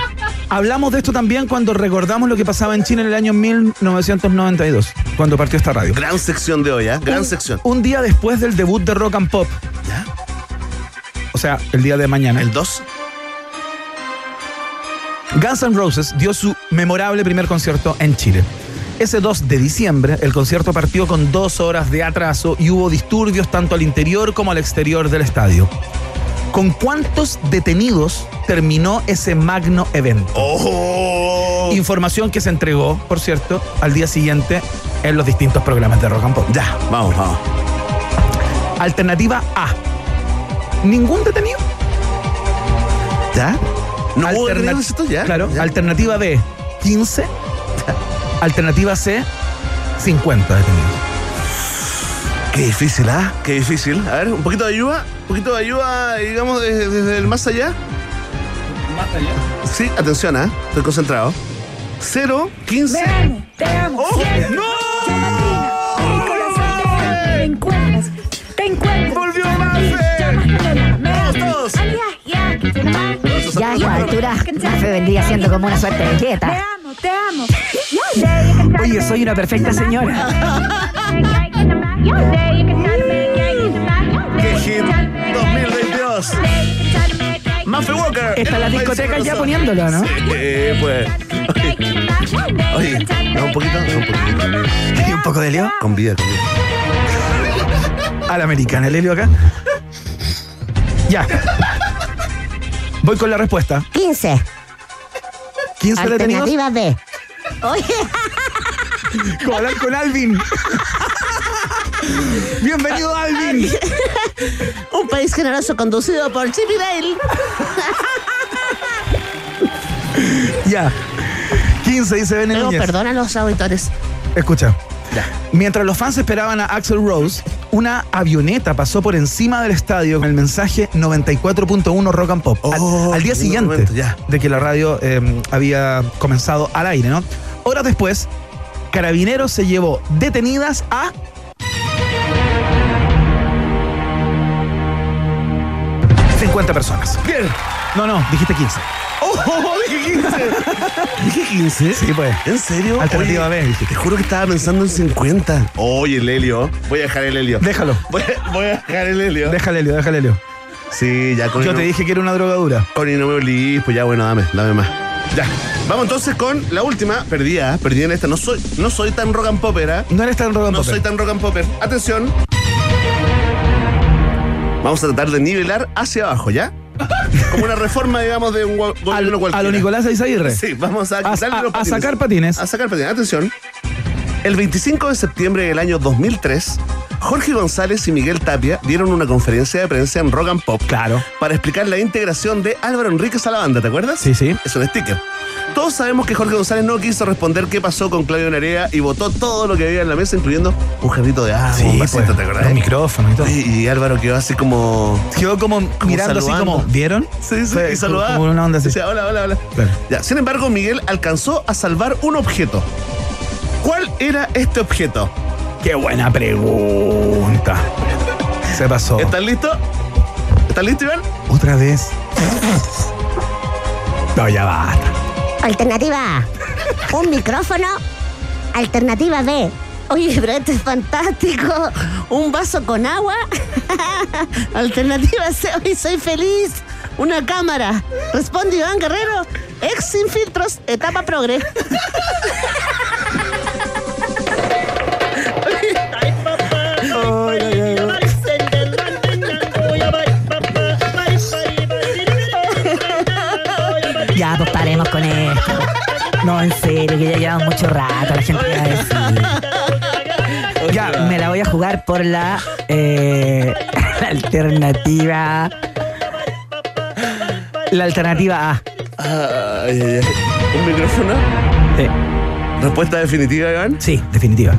Hablamos de esto también cuando recordamos lo que pasaba en China en el año 1992, cuando partió esta radio. Gran sección de hoy, ¿ah? Gran un, sección. Un día después del debut de Rock and Pop. ¿Ya? O sea, el día de mañana. ¿El 2? Guns N' Roses dio su memorable primer concierto en Chile. Ese 2 de diciembre, el concierto partió con dos horas de atraso y hubo disturbios tanto al interior como al exterior del estadio. ¿Con cuántos detenidos terminó ese magno evento? ¡Oh! Información que se entregó, por cierto, al día siguiente en los distintos programas de Rock and Pop. Ya, vamos, vamos. Alternativa A. ¿Ningún detenido? ¿Ya? ¿No hubo Alterna- detenidos esto ya? Claro. Ya. Alternativa B, 15. Alternativa C, 50 detenidos. Qué difícil, ¿ah? Qué difícil. A ver, un poquito de ayuda. Un poquito de ayuda, digamos, desde, desde el más allá. ¿Más allá? Sí, atención, ¿ah? Estoy concentrado. 0, 15. Te amo. ¡Oh! siempre. ¡No! Mi corazón te encuentras. Te encuentras. ¡Volvió Mafe! ¡Vamos todos! Ya a esta altura, Mafe vendría siendo como una suerte de Te dieta. amo, te amo. Oye, soy una perfecta señora. ¡Qué hit 2022! Mafe Walker. Está la discoteca ya poniéndolo, ¿no? Sí, pues. Oye, da un poquito, da un poquito. ¿Y un poco de Leo? Con vida, con vida. A la americana, el Helio acá. Ya. Voy con la respuesta. 15. 15 detenidos. Alternativa B. Oye, Con hablar con Alvin. Bienvenido, Alvin. un país generoso conducido por Chippy Dale. Ya. 15 dice Bene Luego, Núñez. perdona a los auditores. Escucha. Mientras los fans esperaban a Axel Rose, una avioneta pasó por encima del estadio con el mensaje 94.1 Rock and Pop. Al- Oh, al, día qué siguiente momento, ya. de que la radio eh, había comenzado al aire, ¿no? Horas después, Carabineros se llevó detenidas a 50 personas. Bien. No, no, dijiste 15. ¡Oh! Dije 15. Dije 15. Sí, pues. ¿En serio? Alternativa Oye, B, dijiste. Te juro que estaba pensando en 50. Oye, el helio. Voy a dejar el helio. Déjalo. Voy a, voy a dejar el helio. Déjale, Leo, déjale, Leo. Sí, ya con Yo te dije que era una drogadura. Con y no me olí, pues ya bueno, dame, dame más. Ya. Vamos entonces con la última. Perdí, ¿ah? perdí en esta. No soy, no soy tan rock and popper, ¿ah? No eres tan rock and No popper. soy tan rock and popper. Atención. Vamos a tratar de nivelar hacia abajo, ¿ya? Como una reforma, digamos, de un Al- gobierno a cualquiera. lo Nicolás Aizaguirre. Sí, vamos a, A- a- los a sacar patines. A sacar patines. Atención. El 25 de septiembre del año 2003, Jorge González y Miguel Tapia dieron una conferencia de prensa en Rock and Pop. Claro. Para explicar la integración de Álvaro Enríquez a la banda, ¿te acuerdas? Sí, sí. Es un sticker. Todos sabemos que Jorge González no quiso responder qué pasó con Claudio Narea y votó todo lo que había en la mesa, incluyendo un jarrito de agua, un vasito, pues, ¿te acordás? los micrófonos y todo. Y, y Álvaro quedó así como... Quedó como, mirando así como, ¿vieron? Sí, sí, Fue y saludaba. Como una onda así. Decía, hola, hola, hola. Claro. Ya, sin embargo, Miguel alcanzó a salvar un objeto. ¿Cuál era este objeto? Qué buena pregunta. Se pasó. ¿Estás listo? ¿Estás listo, Iván? Otra vez. No, ya basta. Alternativa A. Un micrófono. Alternativa B. Oye, pero este es fantástico. Un vaso con agua. Alternativa C. Hoy soy feliz. Una cámara. Responde Iván Guerrero. Ex sin filtros. Etapa progre. Ya, pues paremos con esto. No, en serio, que ya llevamos mucho rato, la gente va a decir. Ya, me la voy a jugar por la, eh, la alternativa. La alternativa A. Ay, ay, ay. ¿Un micrófono? Sí. ¿Respuesta definitiva, Iván? Sí, definitiva.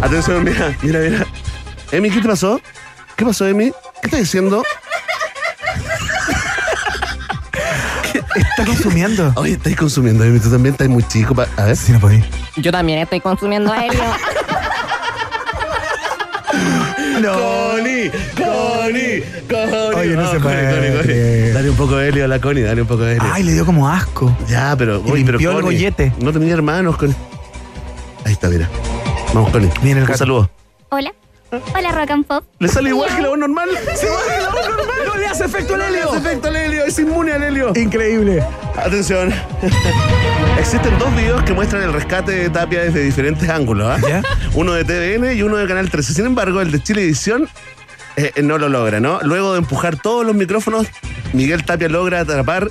Atención, mira, mira, mira. Emi, ¿qué te pasó? ¿Qué pasó, Emi? ¿Qué estás diciendo? Está consumiendo. Oye, estáis consumiendo. Tú también estás muy chico. pa- A ver. Sí, no podí. Yo también estoy consumiendo helio. Connie, Connie, Connie. Oye, no se Connie, puede Connie. Dale un poco de helio a la Connie, dale un poco de helio. Ay, le dio como asco. Ya, pero, Y oye, pero el gollete. No tenía hermanos, Connie. Ahí está, mira. Vamos, Connie. Mira el Un gato. saludo. Hola. Hola, Rock and Pop. ¿Le sale igual que la voz normal? Sí, igual que la voz normal. No le hace efecto al No le helio. hace efecto al helio, es inmune al helio. Increíble. Atención. Existen dos videos que muestran el rescate de Tapia desde diferentes ángulos. ¿ah? ¿Ya? Uno de TVN y uno de Canal 13. Sin embargo, el de Chile Edición eh, no lo logra, ¿no? Luego de empujar todos los micrófonos, Miguel Tapia logra atrapar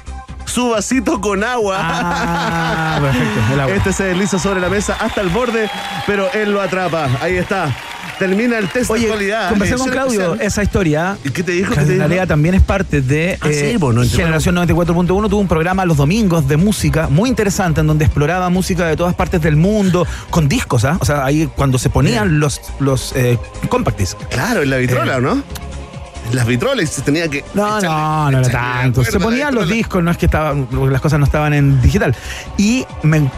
su vasito con agua. Ah, perfecto. El agua. Este se desliza sobre la mesa hasta el borde, pero él lo atrapa. Ahí está. Termina el test de Oye, actualidad. conversé con Claudio especial. esa historia. ¿Y qué te dijo? ¿Qué te Claudio dijo? Narea también es parte de Ah, eh, 94. Generación 94.1. Tuvo un programa los domingos de música muy interesante en donde exploraba música de todas partes del mundo con discos, ¿ah? O sea, ahí cuando se ponían los, los eh, compact disc. Claro, en la vitrola, Eh. ¿no? Las vitrolas se tenía que. No, echarle- no, no era tanto. Se ponían los discos, no es que estaban, las cosas no estaban en digital. Y me,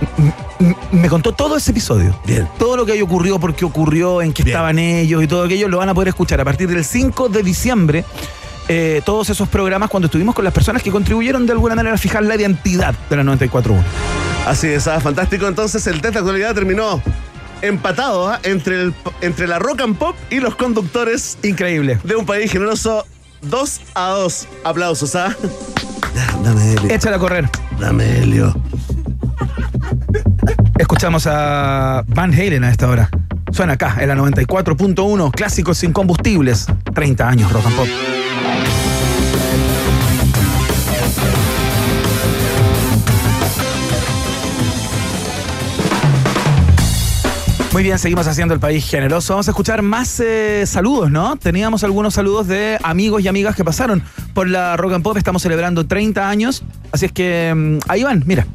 me contó todo ese episodio. Bien. Todo lo que ahí ocurrió, por qué ocurrió, en qué Bien. estaban ellos y todo aquello, lo van a poder escuchar a partir del 5 de diciembre. eh, todos esos programas cuando estuvimos con las personas que contribuyeron de alguna manera a fijar la identidad de la 94.1. Así es, ah, fantástico. Entonces el test de actualidad terminó empatado ah, entre, el, entre la rock and pop y los conductores Increíble. de un país generoso. 2 a 2. Aplausos, ¿ah? Dame Helio. Échala a correr. Dame Helio. Escuchamos a Van Halen a esta hora. Suena acá, en la 94.1, clásicos sin combustibles. 30 años, rock and pop. Muy bien, seguimos haciendo el país generoso. Vamos a escuchar más eh, saludos, ¿no? Teníamos algunos saludos de amigos y amigas que pasaron por la Rock and Pop. Estamos celebrando 30 años. Así es que mm, ahí van, mira.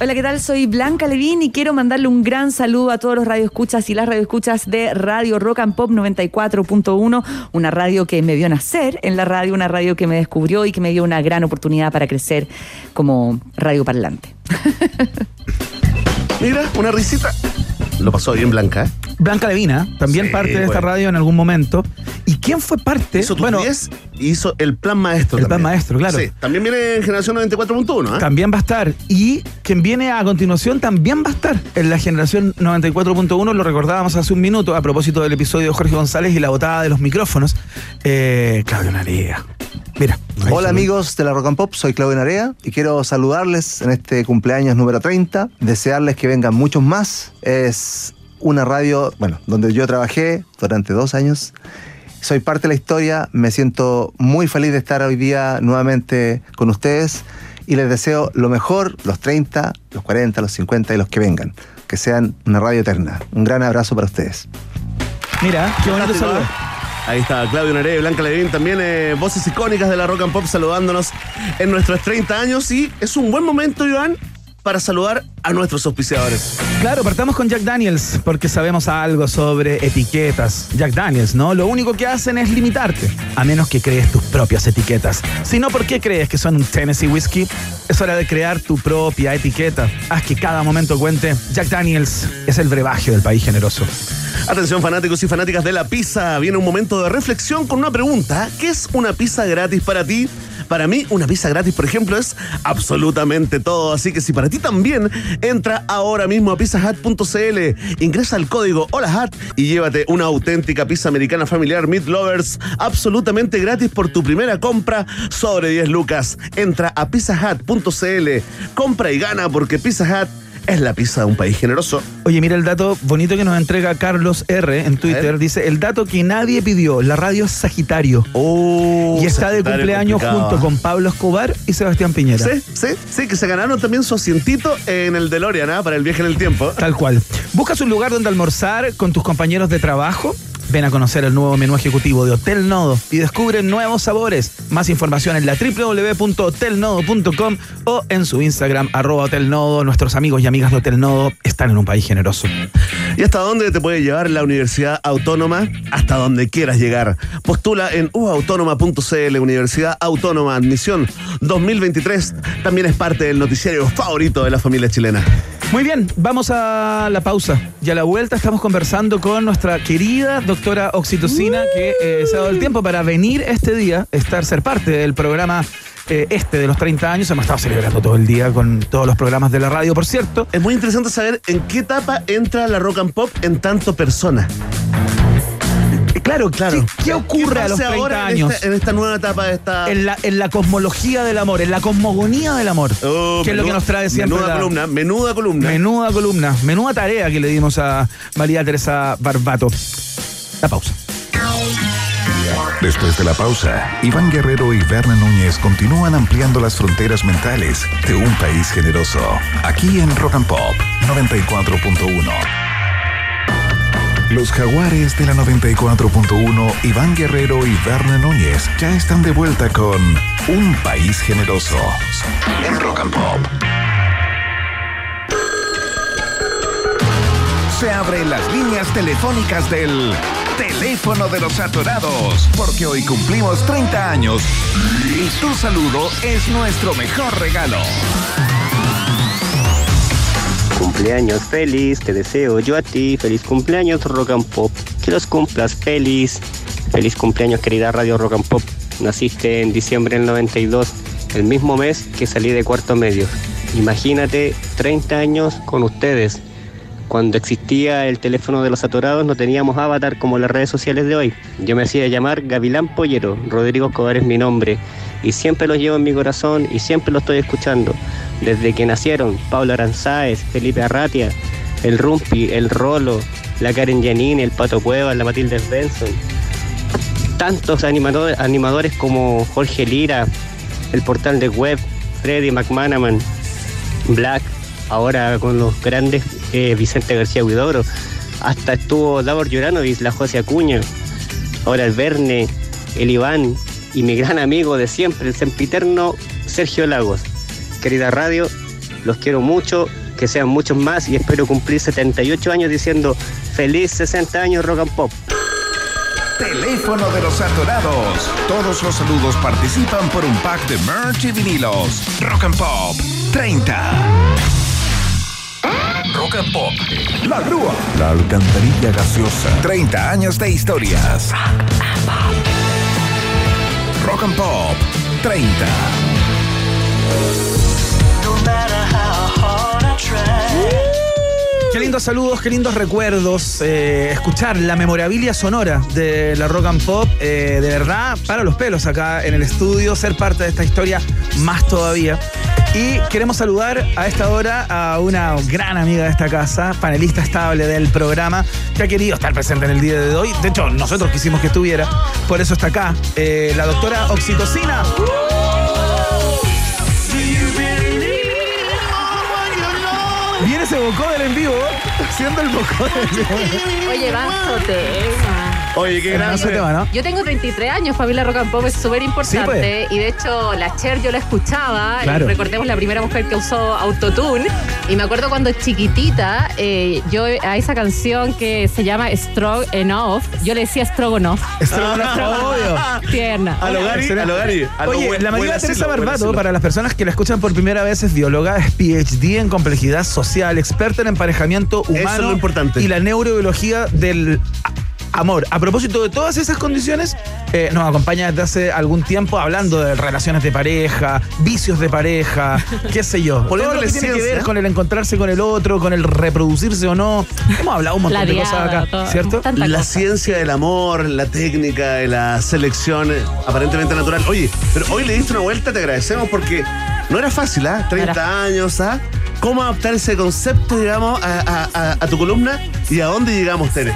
Hola, ¿qué tal? Soy Blanca Levín y quiero mandarle un gran saludo a todos los radioescuchas y las radioescuchas de Radio Rock and Pop 94.1, una radio que me vio nacer en la radio, una radio que me descubrió y que me dio una gran oportunidad para crecer como radio parlante. Mira, una risita. Lo pasó bien Blanca, ¿eh? Blanca Levina, también Sí, parte de esta radio en algún momento. ¿Y quién fue parte? Hizo bueno, 10 y hizo el plan maestro. El plan maestro, claro. Sí, también viene en generación 94.1, ¿ah? también va a estar. Y quien viene a continuación también va a estar en la generación 94.1. Lo recordábamos hace un minuto a propósito del episodio de Jorge González y la botada de los micrófonos. Eh, Claudio Narea. Mira. ahí Hola amigos de la Rock and Pop, soy Claudio Narea y quiero saludarles en este cumpleaños número 30, desearles que vengan muchos más. Es una radio, bueno, donde yo trabajé durante dos años. Soy parte de la historia, me siento muy feliz de estar hoy día nuevamente con ustedes y les deseo lo mejor, los 30, los 40, los 50 y los que vengan. Que sean una radio eterna. Un gran abrazo para ustedes. Mira, qué bonito saludo. Ahí está Claudio y Blanca Levín, también eh, voces icónicas de la rock and pop saludándonos en nuestros 30 años. Y es un buen momento, Iván, para saludar a nuestros auspiciadores. Claro, partamos con Jack Daniels, porque sabemos algo sobre etiquetas. Jack Daniels, ¿no? Lo único que hacen es limitarte, a menos que crees tus propias etiquetas. Si no, ¿por qué crees que son un Tennessee Whiskey? Es hora de crear tu propia etiqueta. Haz que cada momento cuente. Jack Daniels es el brebaje del país generoso. Atención fanáticos y fanáticas de la pizza, viene un momento de reflexión con una pregunta. ¿Qué es una pizza gratis para ti? Para mí, una pizza gratis, por ejemplo, es absolutamente todo. Así que si para ti también, entra ahora mismo a pizzahut.cl, ingresa el código HOLAHAT y llévate una auténtica pizza americana familiar Meat Lovers absolutamente gratis por tu primera compra sobre 10 lucas. Entra a pizzahut.cl, compra y gana porque Pizza Hut es la pizza de un país generoso. Oye, mira el dato bonito que nos entrega Carlos R en Twitter. Dice, el dato que nadie pidió, la radio es Sagitario. y está de cumpleaños complicado. junto con Pablo Escobar y Sebastián Piñera. Sí, sí, sí, que se ganaron también su asientito en el DeLorean, ¿ah? para el viaje en el tiempo. Tal cual. ¿Buscas un lugar donde almorzar con tus compañeros de trabajo? Ven a conocer el nuevo menú ejecutivo de Hotel Nodo y descubre nuevos sabores. Más información en la www.hotelnodo.com o en su Instagram, arroba Hotel Nodo. Nuestros amigos y amigas de Hotel Nodo están en un país generoso. ¿Y hasta dónde te puede llevar la Universidad Autónoma? Hasta donde quieras llegar. Postula en uautónoma.cl, Universidad Autónoma Admisión 2023. También es parte del noticiario favorito de la familia chilena. Muy bien, vamos a la pausa. Y a la vuelta estamos conversando con nuestra querida doctora Oxitocina, que eh, se ha dado el tiempo para venir este día, estar, ser parte del programa eh, este de los 30 años. Hemos estado celebrando todo el día con todos los programas de la radio, por cierto. Es muy interesante saber en qué etapa entra la rock and pop en tanto persona. Claro, claro. ¿Qué, qué ocurre a los pasa 30 ahora en años? esta, en esta nueva etapa de esta. En la, en la cosmología del amor, en la cosmogonía del amor. Oh, que es lo que menuda- nos trae siempre. Menuda la- columna, menuda columna. Menuda columna, menuda tarea que le dimos a María Teresa Barbato. La pausa. Después de la pausa, Iván Guerrero y Berna Núñez continúan ampliando las fronteras mentales de un país generoso. Aquí en Rock and Pop 94.1. Los jaguares de la 94.1, Iván Guerrero y Berna Núñez ya están de vuelta con Un País Generoso en Rock and Pop. Se abren las líneas telefónicas del teléfono de los atorados, porque hoy cumplimos 30 años y tu saludo es nuestro mejor regalo. Cumpleaños feliz, te deseo yo a ti. Feliz cumpleaños Rock Pop. Que los cumplas feliz. Feliz cumpleaños querida Radio Rock and Pop. Naciste en diciembre del 92, el mismo mes que salí de cuarto medio. Imagínate 30 años con ustedes. Cuando existía el teléfono de los atorados no teníamos avatar como las redes sociales de hoy. Yo me hacía llamar Gavilán Pollero, Rodrigo Escobar es mi nombre. Y siempre los llevo en mi corazón y siempre los estoy escuchando. Desde que nacieron, Pablo Aranzáez, Felipe Arratia, el Rumpi, el Rolo, la Karen Janine, el Pato Cuevas, la Matilde Benson. Tantos animadores, como Jorge Lira, el portal de web, Freddy McManaman, Black, ahora con los grandes eh, Vicente García Huidobro, hasta estuvo Davor Juranovic, la José Acuña, ahora el Verne, el Iván y mi gran amigo de siempre, el sempiterno Sergio Lagos. Querida radio, los quiero mucho, que sean muchos más y espero cumplir 78 años diciendo feliz 60 años rock and pop. Teléfono de los atorados. Todos los saludos participan por un pack de merch y vinilos. Rock and Pop 30. Rock and Pop. La grúa. La alcantarilla gaseosa. 30 años de historias. 30. Qué lindos saludos, qué lindos recuerdos. eh, escuchar la memorabilia sonora de la rock and pop, eh, de verdad, para los pelos acá en el estudio, ser parte de esta historia más todavía. Y queremos saludar a esta hora a una gran amiga de esta casa, panelista estable del programa, que ha querido estar presente en el día de hoy. De hecho, nosotros quisimos que estuviera, por eso está acá, eh, la doctora Oxitocina. Viene ese vocodel en vivo, haciendo el vocodel. Oye, Banzo, tema. Oye, qué tema, ¿no? Yo tengo 33 años, familia Rock and Pop es súper importante. Sí, Y de hecho, la Cher yo la escuchaba. Claro. recordemos la primera mujer que usó autotune. Y me acuerdo cuando chiquitita, eh, yo a esa canción que se llama Strong Enough, yo le decía Stroganoff. Stroganoff, obvio. Tierna. A lo Gary, a lo Gary. a lo Oye, buen- la María Teresa Barbato, para las personas que la escuchan por primera vez, es bióloga, es PhD en complejidad social, experta en emparejamiento humano es lo importante. y la neurobiología del amor. A propósito de todas esas condiciones, eh, nos acompaña desde hace algún tiempo hablando de relaciones de pareja, vicios de pareja, qué sé yo. Todo lo que tiene que ver con el encontrarse con el otro, con el reproducirse o no. Hemos hablado un montón La de cosas acá, todo. ¿cierto? Tanta La cosa. ciencia del amor, la técnica de la selección eh, aparentemente natural. Oye, pero hoy le diste una vuelta, te agradecemos porque no era fácil, ¿ah? 30 años, ¿ah? cómo adaptar ese concepto, digamos, a, a- a- a tu columna y a dónde llegamos, Tere.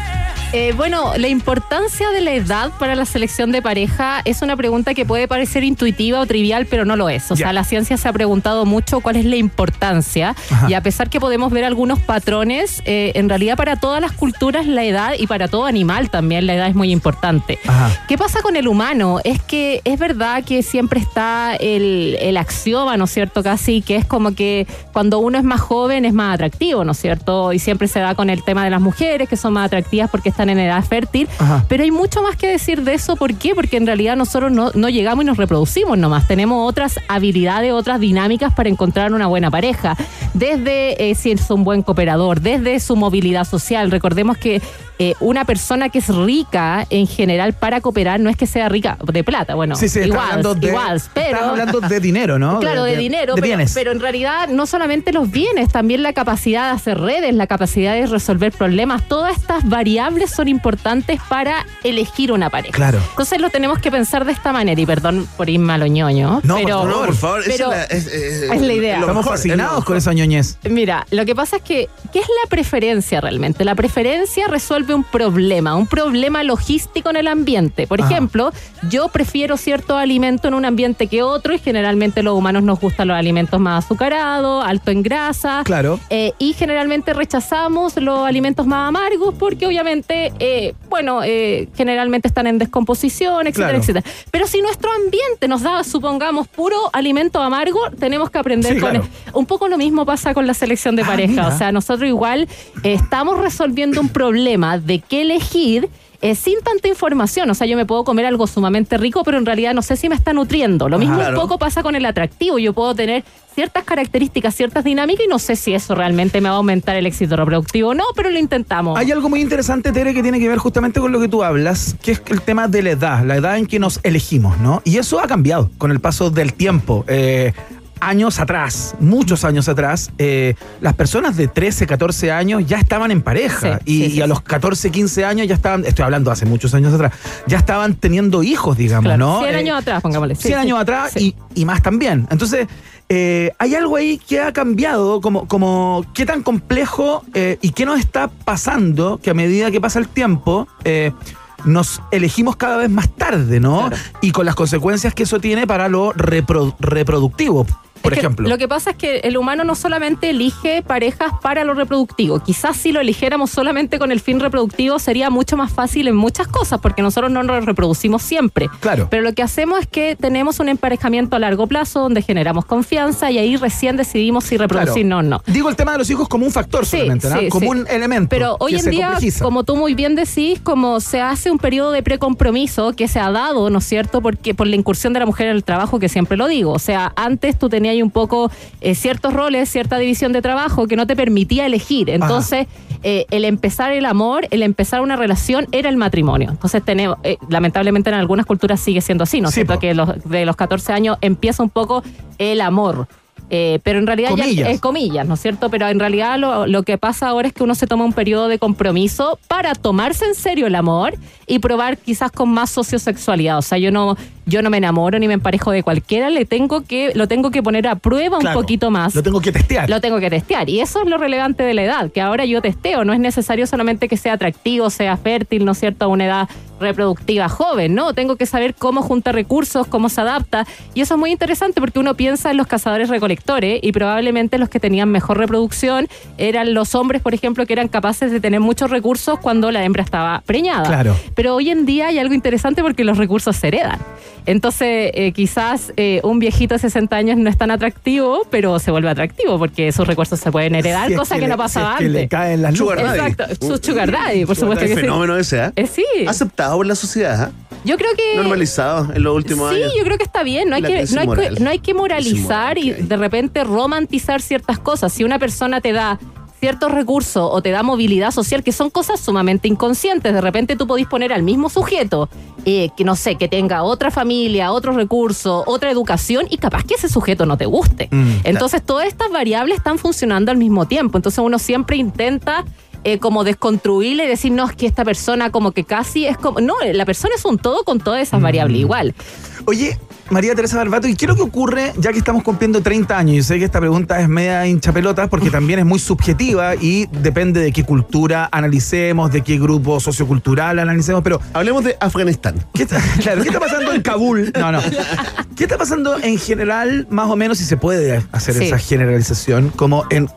Eh, bueno, la importancia de la edad para la selección de pareja es una pregunta que puede parecer intuitiva o trivial, pero no lo es. O sea, la ciencia se ha preguntado mucho cuál es la importancia Ajá. y a pesar que podemos ver algunos patrones, eh, en realidad para todas las culturas la edad y para todo animal también la edad es muy importante. ¿Qué pasa con el humano? Es que es verdad que siempre está el, el axioma, ¿no es cierto? Casi que es como que cuando uno es más joven es más atractivo, ¿no es cierto? Y siempre se da con el tema de las mujeres que son más atractivas porque están en edad fértil. Ajá. Pero hay mucho más que decir de eso. ¿Por qué? Porque en realidad nosotros no, no llegamos y nos reproducimos nomás. Tenemos otras habilidades, otras dinámicas para encontrar una buena pareja. Desde eh, si es un buen cooperador, desde su movilidad social. Recordemos que eh, una persona que es rica en general para cooperar no es que sea rica de plata. Bueno, Sí, sí, está igual, hablando de, igual, pero... hablando de dinero, ¿no? Claro, de, dinero, de pero, bienes. pero en realidad no solamente los bienes, también la capacidad de hacer redes, la capacidad de resolver problemas, todas estas variables son importantes para elegir una pareja. Claro. Entonces lo tenemos que pensar de esta manera, y perdón por irme a lo ñoño, No, pero, por favor, por favor, esa pero es la- es- es- es la idea. Estamos fascinados con esa ñoñez. Mira, lo que pasa es que, ¿qué es la preferencia realmente? La preferencia resuelve un problema, un problema logístico en el ambiente. Por Ajá. ejemplo, yo prefiero cierto alimento en un ambiente que otro y generalmente los humanos nos gustan los alimentos más azucarados, alto en grasa. Claro. Eh, y generalmente rechazamos los alimentos más amargos porque obviamente, eh, bueno, eh, generalmente están en descomposición, etcétera, Claro. etcétera. Pero si nuestro ambiente nos da, supongamos, puro alimento amargo, tenemos que aprender Sí, con claro. un poco lo mismo pasa con la selección de Ah, pareja. mira. O sea, nosotros igual estamos resolviendo un problema de qué elegir. eh, sin tanta información, o sea, yo me puedo comer algo sumamente rico, pero en realidad no sé si me está nutriendo. Lo mismo Claro. un poco pasa con el atractivo. Yo puedo tener ciertas características, ciertas dinámicas y no sé si eso realmente me va a aumentar el éxito reproductivo o no, pero lo intentamos. Hay algo muy interesante, Tere, que tiene que ver justamente con lo que tú hablas, que es el tema de la edad, la edad en que nos elegimos, ¿no? Y eso ha cambiado con el paso del tiempo. Eh, años atrás, muchos años atrás, eh, las personas de 13, 14 años ya estaban en pareja. Sí, y, sí, sí, y a los 14, 15 años ya estaban, estoy hablando hace muchos años atrás, ya estaban teniendo hijos, digamos, Claro, ¿no? 100 Eh, años atrás, pongámosle. Sí, 100 sí. años atrás y, y más también. Entonces, eh, hay algo ahí que ha cambiado, como, como qué tan complejo y qué nos está pasando que a medida que pasa el tiempo, nos elegimos cada vez más tarde, ¿no? Y con las consecuencias que eso tiene para lo repro- reproductivo, por Es ejemplo. Lo que pasa es que el humano no solamente elige parejas para lo reproductivo. Quizás si lo eligiéramos solamente con el fin reproductivo sería mucho más fácil en muchas cosas, porque nosotros no nos reproducimos siempre. Claro. Pero lo que hacemos es que tenemos un emparejamiento a largo plazo donde generamos confianza y ahí recién decidimos si reproducirnos o no. Digo el tema de los hijos como un factor solamente, ¿no? sí, como sí. un elemento. Pero hoy en día, complejiza. como tú muy bien decís, como se hace un periodo de precompromiso que se ha dado, ¿no es cierto? Porque por la incursión de la mujer en el trabajo, que siempre lo digo. O sea, antes tú tenías ahí un poco eh, ciertos roles, cierta división de trabajo que no te permitía elegir. Entonces, eh, el empezar el amor, el empezar una relación era el matrimonio. Entonces, tenemos, eh, lamentablemente en algunas culturas sigue siendo así, ¿no es Sí, cierto? Que los, de los 14 años empieza un poco el amor. Eh, pero en realidad ya Comillas. es comillas, ¿no es cierto? Pero en realidad lo, lo que pasa ahora es que uno se toma un periodo de compromiso para tomarse en serio el amor y probar quizás con más sociosexualidad. O sea, yo no, yo no me enamoro ni me emparejo de cualquiera, le tengo que, lo tengo que poner a prueba Claro, un poquito más. Lo tengo que testear. Lo tengo que testear. Y eso es lo relevante de la edad, que ahora yo testeo. No es necesario solamente que sea atractivo, sea fértil, ¿no es cierto?, a una edad reproductiva joven, ¿no? Tengo que saber cómo junta recursos, cómo se adapta. Y eso es muy interesante porque uno piensa en los cazadores recolectores y probablemente los que tenían mejor reproducción eran los hombres, por ejemplo, que eran capaces de tener muchos recursos cuando la hembra estaba preñada. Claro. Pero hoy en día hay algo interesante porque los recursos se heredan. Entonces, eh, quizás eh, un viejito de 60 años no es tan atractivo, pero se vuelve atractivo porque sus recursos se pueden heredar, Si es cosa que que, le- no pasaba si es que antes. le caen las daddy. Exacto, su sugar daddy, por supuesto que sí. fenómeno ese, ¿eh? Eh, sí. Aceptado por la sociedad, ¿eh? Yo creo que Normalizado en los últimos Sí, años. yo creo que está bien. No hay, que, no, hay moral. que, no hay que moralizar y de repente romantizar ciertas cosas. Si una persona te da ciertos recursos o te da movilidad social, que son cosas sumamente inconscientes. De repente tú podís poner al mismo sujeto, eh, que no sé, que tenga otra familia, otros recursos, otra educación, y capaz que ese sujeto no te guste. Mm, Entonces todas estas variables están funcionando al mismo tiempo. Entonces uno siempre intenta eh, como desconstruirle y decir, no, es que esta persona como que casi es como... No, la persona es un todo con todas esas variables igual. Oye, María Teresa Barbato. ¿Y qué es lo que ocurre ya que estamos cumpliendo 30 años? Yo sé que esta pregunta es media hinchapelotas porque también es muy subjetiva y depende de qué cultura analicemos, de qué grupo sociocultural analicemos, pero... Hablemos de Afganistán. ¿Qué está, claro, ¿qué está pasando en Kabul? No, no. ¿Qué está pasando en general, más o menos, si se puede hacer Sí. esa generalización, como en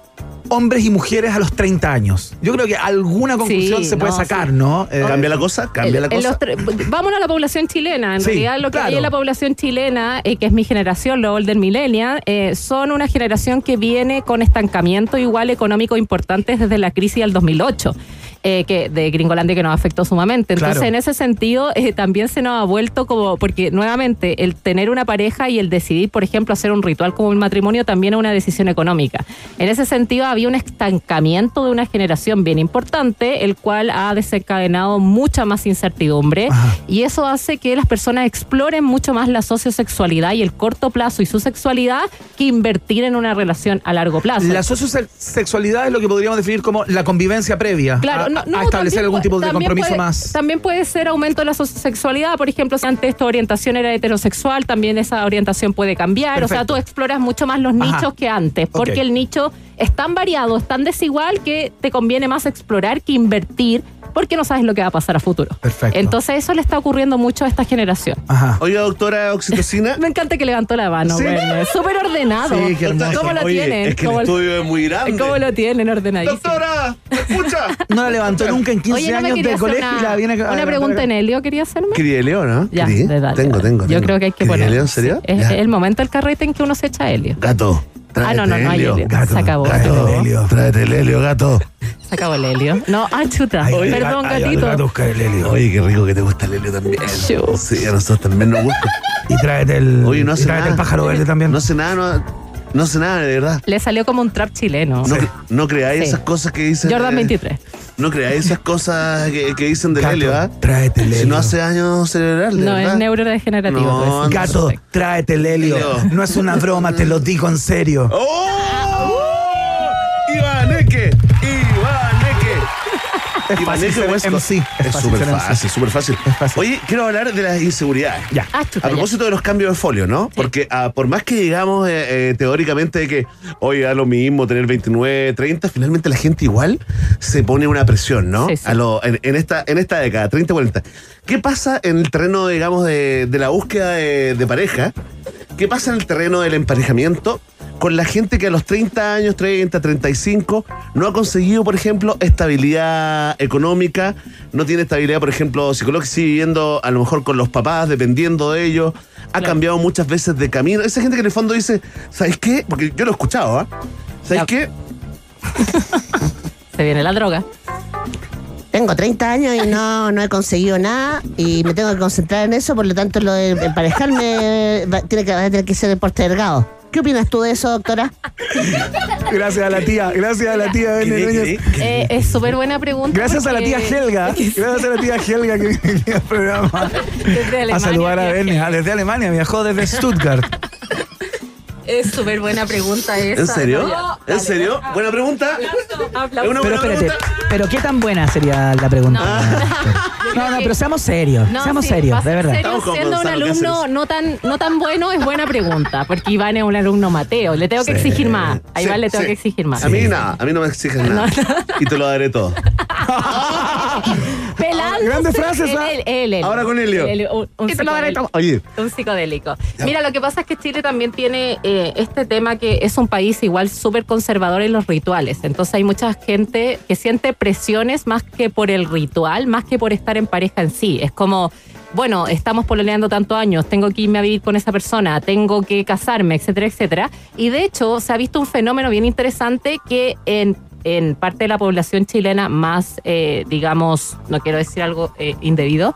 hombres y mujeres a los 30 años? Yo creo que alguna conclusión Sí, se puede no, sacar, sí. ¿no? Eh, ¿Cambia la cosa? ¿Cambia la En cosa? los tre- vámonos a la población chilena. En Sí, realidad, lo que claro. hay en la población chilena, eh, que es mi generación, los Older Millennial, eh, son una generación que viene con estancamiento igual económico importantes desde la crisis del 2008. Eh, que de Gringolandia que nos afectó sumamente. Entonces, Claro. en ese sentido, eh, también se nos ha vuelto como, porque nuevamente, el tener una pareja y el decidir, por ejemplo, hacer un ritual como el matrimonio también es una decisión económica. En ese sentido, había un estancamiento de una generación bien importante, el cual ha desencadenado mucha más incertidumbre y eso hace que las personas exploren mucho más la sociosexualidad y el corto plazo y su sexualidad que invertir en una relación a largo plazo. La sociosexualidad es lo que podríamos definir como la convivencia previa Claro, a, no, a no, establecer también algún puede- tipo de compromiso puede- más. También puede ser aumento de la sexualidad, por ejemplo, si antes tu orientación era heterosexual, también esa orientación puede cambiar. O sea, tú exploras mucho más los Ajá. nichos que antes, porque el nicho es tan variado, es tan desigual que te conviene más explorar que invertir, porque no sabes lo que va a pasar a futuro. Perfecto. Entonces eso le está ocurriendo mucho a esta generación. Ajá. Oiga, doctora Oxitocina. Me encanta que levantó la mano, ¿Sí? Súper ordenado. Sí, qué hermoso. ¿Cómo lo Oye, tienen? Es que ¿Cómo, el estudio es muy grande. cómo lo tienen ordenadísimo? Doctora, ¿me escucha? No la levantó nunca en 15 Oye, no años quería de colegio una, y la viene a una pregunta en Helio, ¿quería hacerme? Crieleo, ¿no? Ya, de- tengo, tengo, Yo tengo. creo que hay que ¿Crieleo, poner. en serio? Es Ya. el momento del carrete en que uno se echa helio. Gato. Ah, no, no, no hay helio. helio. Gato, Se acabó. Gato, acabó. helio. Tráete el helio, gato. Se acabó el helio. No, ah, chuta. Oye, Perdón, ay, ay, gatito. gato, buscar el helio. Oye, qué rico que te gusta el helio también. Chu. Sí, a nosotros también nos gusta. Y tráete el, Oye, no y hace tráete nada. el pájaro verde también. No hace nada, no, no hace nada, de verdad. Le salió como un trap chileno. No, no creáis Sí. esas cosas que dicen. Jordan eh, 23. No creáis esas cosas que, que dicen del Gato, helio, ¿ah? tráete el Si helio. no hace daño cerebral, de No, verdad. es neurodegenerativo. No, pues. no. Gato, tráete el helio. Helio. No es una broma, te lo digo en serio. ¡Oh! Es fácil ser Huesco. MC. Es súper fácil, súper fácil. Oye, quiero hablar de las inseguridades. Ya. Ah, A propósito de los cambios de folio, ¿no? Porque ah, por más que digamos eh, eh, teóricamente de que, oye, da lo mismo tener 29, 30, finalmente la gente igual se pone una presión, ¿no? Sí, sí. A lo- en, en esta, en esta década, 30, 40. ¿Qué pasa en el terreno, digamos, de, de la búsqueda de, de pareja? ¿Qué pasa en el terreno del emparejamiento con la gente que a los 30 años, 30, 35, no ha conseguido, por ejemplo, estabilidad económica, no tiene estabilidad, por ejemplo, psicológica, sigue viviendo a lo mejor con los papás, dependiendo de ellos, ha cambiado muchas veces de camino? Esa gente que en el fondo dice, ¿sabes qué? Porque yo lo he escuchado, ¿ah? ¿Sabes Ya. qué? Se viene la droga. Tengo 30 años y no, no he conseguido nada y me tengo que concentrar en eso, por lo tanto lo de emparejarme va- tiene que, va a tener que ser postergado. ¿Qué opinas tú de eso, doctora? Gracias a la tía, gracias a la tía ¿Qué, Núñez. qué, qué? Eh, es súper buena pregunta. Gracias a la tía Helga. Gracias a la tía Helga que vino al programa. Desde A Alemania, saludar a tía Bene. Helga. Ah, Desde Alemania, viajó desde Stuttgart. Es súper buena pregunta esa. ¿En serio? No, ya, ¿En dale. serio? Buena pregunta. Aplausos. Es una Pero buena espérate, pregunta. pero qué tan buena sería la pregunta. No, no, pero seamos serios, No, seamos sí, serios, de verdad. serio, Estamos con siendo un alumno no tan, no tan bueno es buena pregunta, porque Iván es un alumno Mateo. Le tengo que exigir más. A Iván Sí, le tengo sí. que exigir más. A mí nada, a mí no me exigen nada. Y te lo daré todo. Pelándose Grandes frases, ¿ah? el- el- el- Ahora con Helio. el- un- un Y te lo daré psicodélico. todo. Oye, Un psicodélico. Mira, lo que pasa es que Chile también tiene eh, este tema que es un país igual súper conservador en los rituales. Entonces hay mucha gente que siente presiones más que por el ritual, más que por estar en pareja en sí. Es como, bueno, estamos pololeando tantos años, tengo que irme a vivir con esa persona, tengo que casarme, etcétera, etcétera. Y de hecho se ha visto un fenómeno bien interesante que en en parte de la población chilena más, eh, digamos, no quiero decir algo eh, indebido,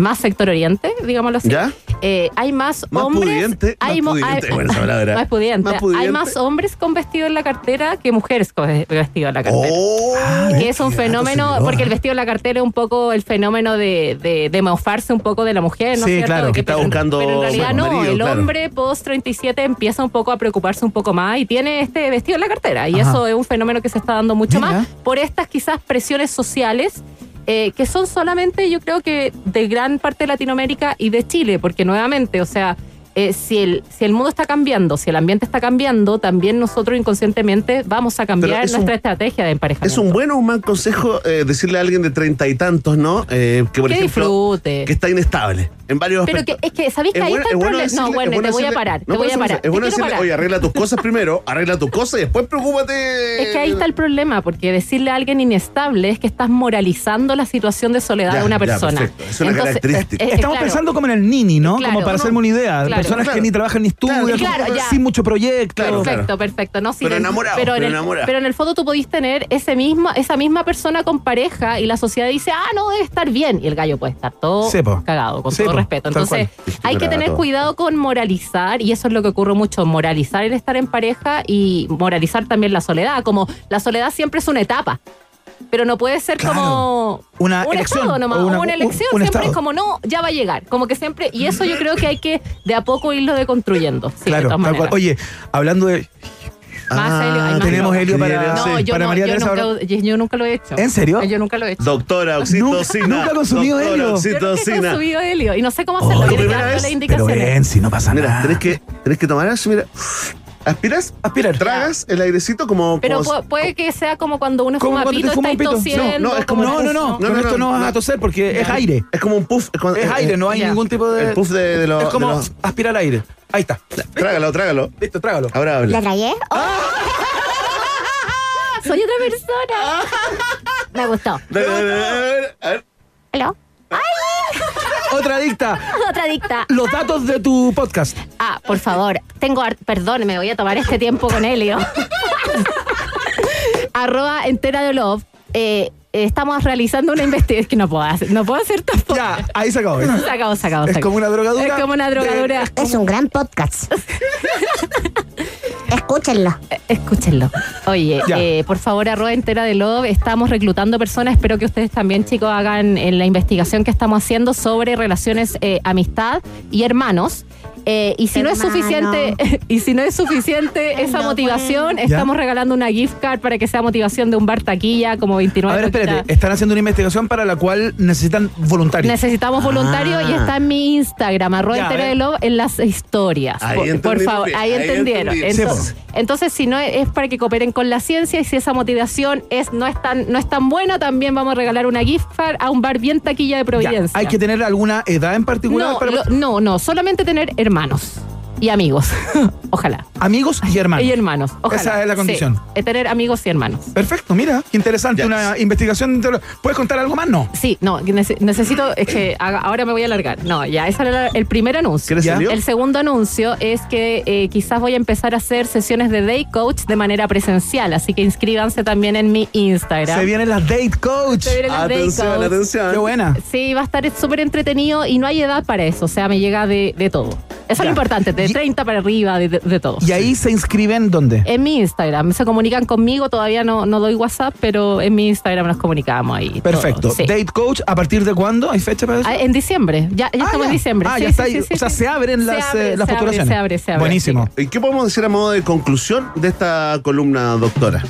más sector oriente, digámoslo así. ¿Ya? Eh, hay más, Más hombres. pudiente, más hay mo- pudiente, hay- más pudiente. Más pudiente. Hay más hombres con vestido en la cartera que mujeres con vestido en la cartera. Oh, que es un fenómeno, señora. porque el vestido en la cartera es un poco el fenómeno de, de, de mofarse un poco de la mujer, ¿no Sí, cierto? claro, De que está pero- buscando Pero en realidad no, marido, el claro. hombre post 37 empieza un poco a preocuparse un poco más y tiene este vestido en la cartera. Y Ajá. eso es un fenómeno que se está dando mucho Mira. más por estas quizás presiones sociales. Eh, que son solamente, yo creo que de gran parte de Latinoamérica y de Chile, porque nuevamente, o sea, eh, si, el, si el mundo está cambiando, si el ambiente está cambiando, también nosotros inconscientemente vamos a cambiar es nuestra un- estrategia de emparejamiento. Es un buen o un mal consejo eh, decirle a alguien de treinta y tantos, ¿no? Eh, que por Que ejemplo. disfrute. Que está inestable en varios Pero que, aspectos. es que, ¿sabéis que Es ahí bueno- está el es bueno problema? decirle- no, es bueno, bueno te voy a decirle- parar, no, te voy a parar. Es bueno decirle, parar. oye, arregla tus cosas primero, arregla tus cosas y después preocúpate. Es que ahí está el problema, porque decirle a alguien inestable es que estás moralizando la situación de soledad Ya, de una ya, persona. perfecto. Es una Entonces, característica. eh, eh, Estamos claro. pensando como en el Nini, ¿no? Claro, como para no. hacerme una idea. Claro. Personas Claro. que ni trabajan ni estudian, Claro, ya. sin mucho proyecto. Perfecto, perfecto. No, sí, Pero en- enamorado, pero, en el, pero en el fondo tú podís tener ese misma, esa misma persona con pareja y la sociedad dice, ah, no, debe estar bien. Y el gallo puede estar todo cagado, con todo respeto. Entonces, hay que tener cuidado con moralizar, y eso es lo que ocurre mucho, moralizar el estar en pareja y moralizar también la soledad. Como la soledad siempre es una etapa. Pero no puede ser como Una un elección, estado nomás, una, una- elección. un- un siempre estado. es como, no, ya va a llegar. Como que siempre, y eso yo creo que hay que de a poco irlo deconstruyendo. Sí, claro, tal cual. Oye, hablando de. Más helio, más tenemos helio para, No, yo, para no, María yo, Teresa. nunca, yo- yo nunca lo he hecho. ¿En serio? Yo nunca lo he hecho. Doctora oxitocina. Nunca- ha consumido doctora helio. Yo nunca he oxitocina. consumido helio y no sé cómo hacerlo. Oh, Pero ven, si no pasa Mira, nada. tenés que, tenés que tomar así, mira. Aspiras, aspirar. Tragas el airecito como. Pero como- puede que sea como cuando uno Como fuma cuando te pito, fuma está un pito. tosiendo. No, no, es como- No, no, no. Con esto no vas a toser porque es aire. Es como un puff. Es, Es aire, no hay Ya. ningún tipo de. El puff de, de los. es como los- aspirar aire. Ahí está. Trágalo, trágalo. Listo, trágalo. Ahora habla. ¿La tragué? Soy otra persona. Me gustó. A ver. ¿Aló? Otra adicta. Otra dicta. Los datos de tu podcast. Ah, por favor, tengo, perdón, me voy a tomar este tiempo con Helio. Arroba entera de love. Eh, estamos realizando una investigación. Es que no puedo hacer, no puedo hacer tampoco. Ya, ahí se acabó. Se acabó, se acabó. Es se acabó. como una drogadura Es como una drogadura. Es un gran podcast. Escúchenlo. Escúchenlo. Oye, eh, por favor, arroba entera de Love. Estamos reclutando personas. Espero que ustedes también, chicos, hagan en la investigación que estamos haciendo sobre relaciones, eh, amistad y hermanos. Eh, y si no es suficiente, y si no es suficiente esa motivación, estamos regalando una gift card para que sea motivación de un bar taquilla como 29 A ver, espérate. Están haciendo una investigación para la cual necesitan voluntarios. Necesitamos voluntarios Ah. y está en mi Instagram, arroba en las historias. Ahí por, favor, ahí ahí entendieron. Entonces, si no es, para que cooperen con la ciencia y si esa motivación es no es tan, no es tan buena, también vamos a regalar una gift card a un bar bien taquilla de Ya, Providencia. ¿Hay que tener alguna edad en particular no, para lo- no, no, solamente tener hermanos y amigos. Ojalá. amigos y hermanos? Y hermanos. Ojalá. Esa es la Sí, condición. eh, tener amigos y hermanos. Perfecto, mira, qué interesante. Una investigación. de- ¿Puedes contar algo más? No. Sí, no, necesito, es que ahora me voy a alargar. No, ya, ese era el primer anuncio. ¿Quieres Ya. el segundo anuncio es que eh, quizás voy a empezar a hacer sesiones de day coach de manera presencial, así que inscríbanse también en mi Instagram. Se vienen las date coach. Se vienen las Atención, coach. atención. Qué buena. Sí, va a estar súper entretenido y no hay edad para eso, o sea, me llega de, de todo. Eso es lo importante, de Y- 30 para arriba, de, de- de todo. Y ahí se inscriben dónde? En mi Instagram, se comunican conmigo, todavía no, no doy WhatsApp, pero en mi Instagram nos comunicamos ahí. Perfecto. Sí. Date coach, ¿a partir de cuándo? ¿Hay fecha para eso? Ah, en diciembre, ya, ya Ah, estamos ya. en diciembre. Ah, Sí, ya está sí, ahí. sí, o sea, sí. se abren Se las, abre, eh, las se abre, postulaciones. se abre, se abre. Buenísimo. ¿Y qué podemos decir a modo de conclusión de esta columna, doctora?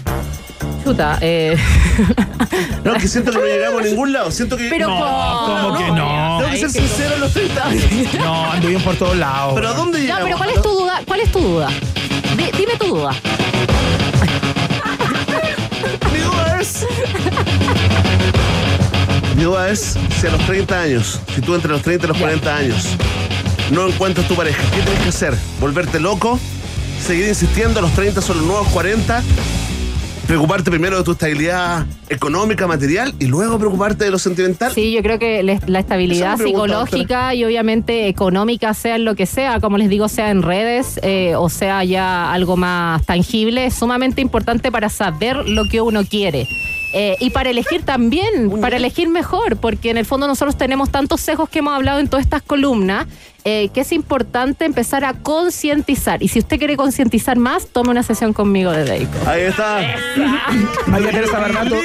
Chuta, eh. No, que siento que no llegamos a ningún lado. Siento que. Pero no, ¿cómo? ¿cómo que no? Tengo que ser sincero en los 30 años. No, ando bien por todos lados. ¿Pero a dónde No, llegamos? pero ¿cuál es tu duda? ¿Cuál es tu duda? Di- dime tu duda. Mi duda es. Mi duda es si a los 30 años, si tú entre los 30 y los 40 años no encuentras tu pareja, ¿qué tienes que hacer? ¿Volverte loco? ¿Seguir insistiendo? ¿Los 30 son los nuevos 40? ¿Preocuparte primero de tu estabilidad económica, material y luego preocuparte de lo sentimental? Sí, yo creo que la estabilidad psicológica y obviamente económica, sea en lo que sea, como les digo, sea en redes eh, o sea ya algo más tangible, es sumamente importante para saber lo que uno quiere. Eh, y para elegir también, para elegir mejor, porque en el fondo nosotros tenemos tantos sesgos que hemos hablado en todas estas columnas, eh, que es importante empezar a concientizar. Y si usted quiere concientizar más, tome una sesión conmigo de Deico. Ahí está. María Teresa Barbato.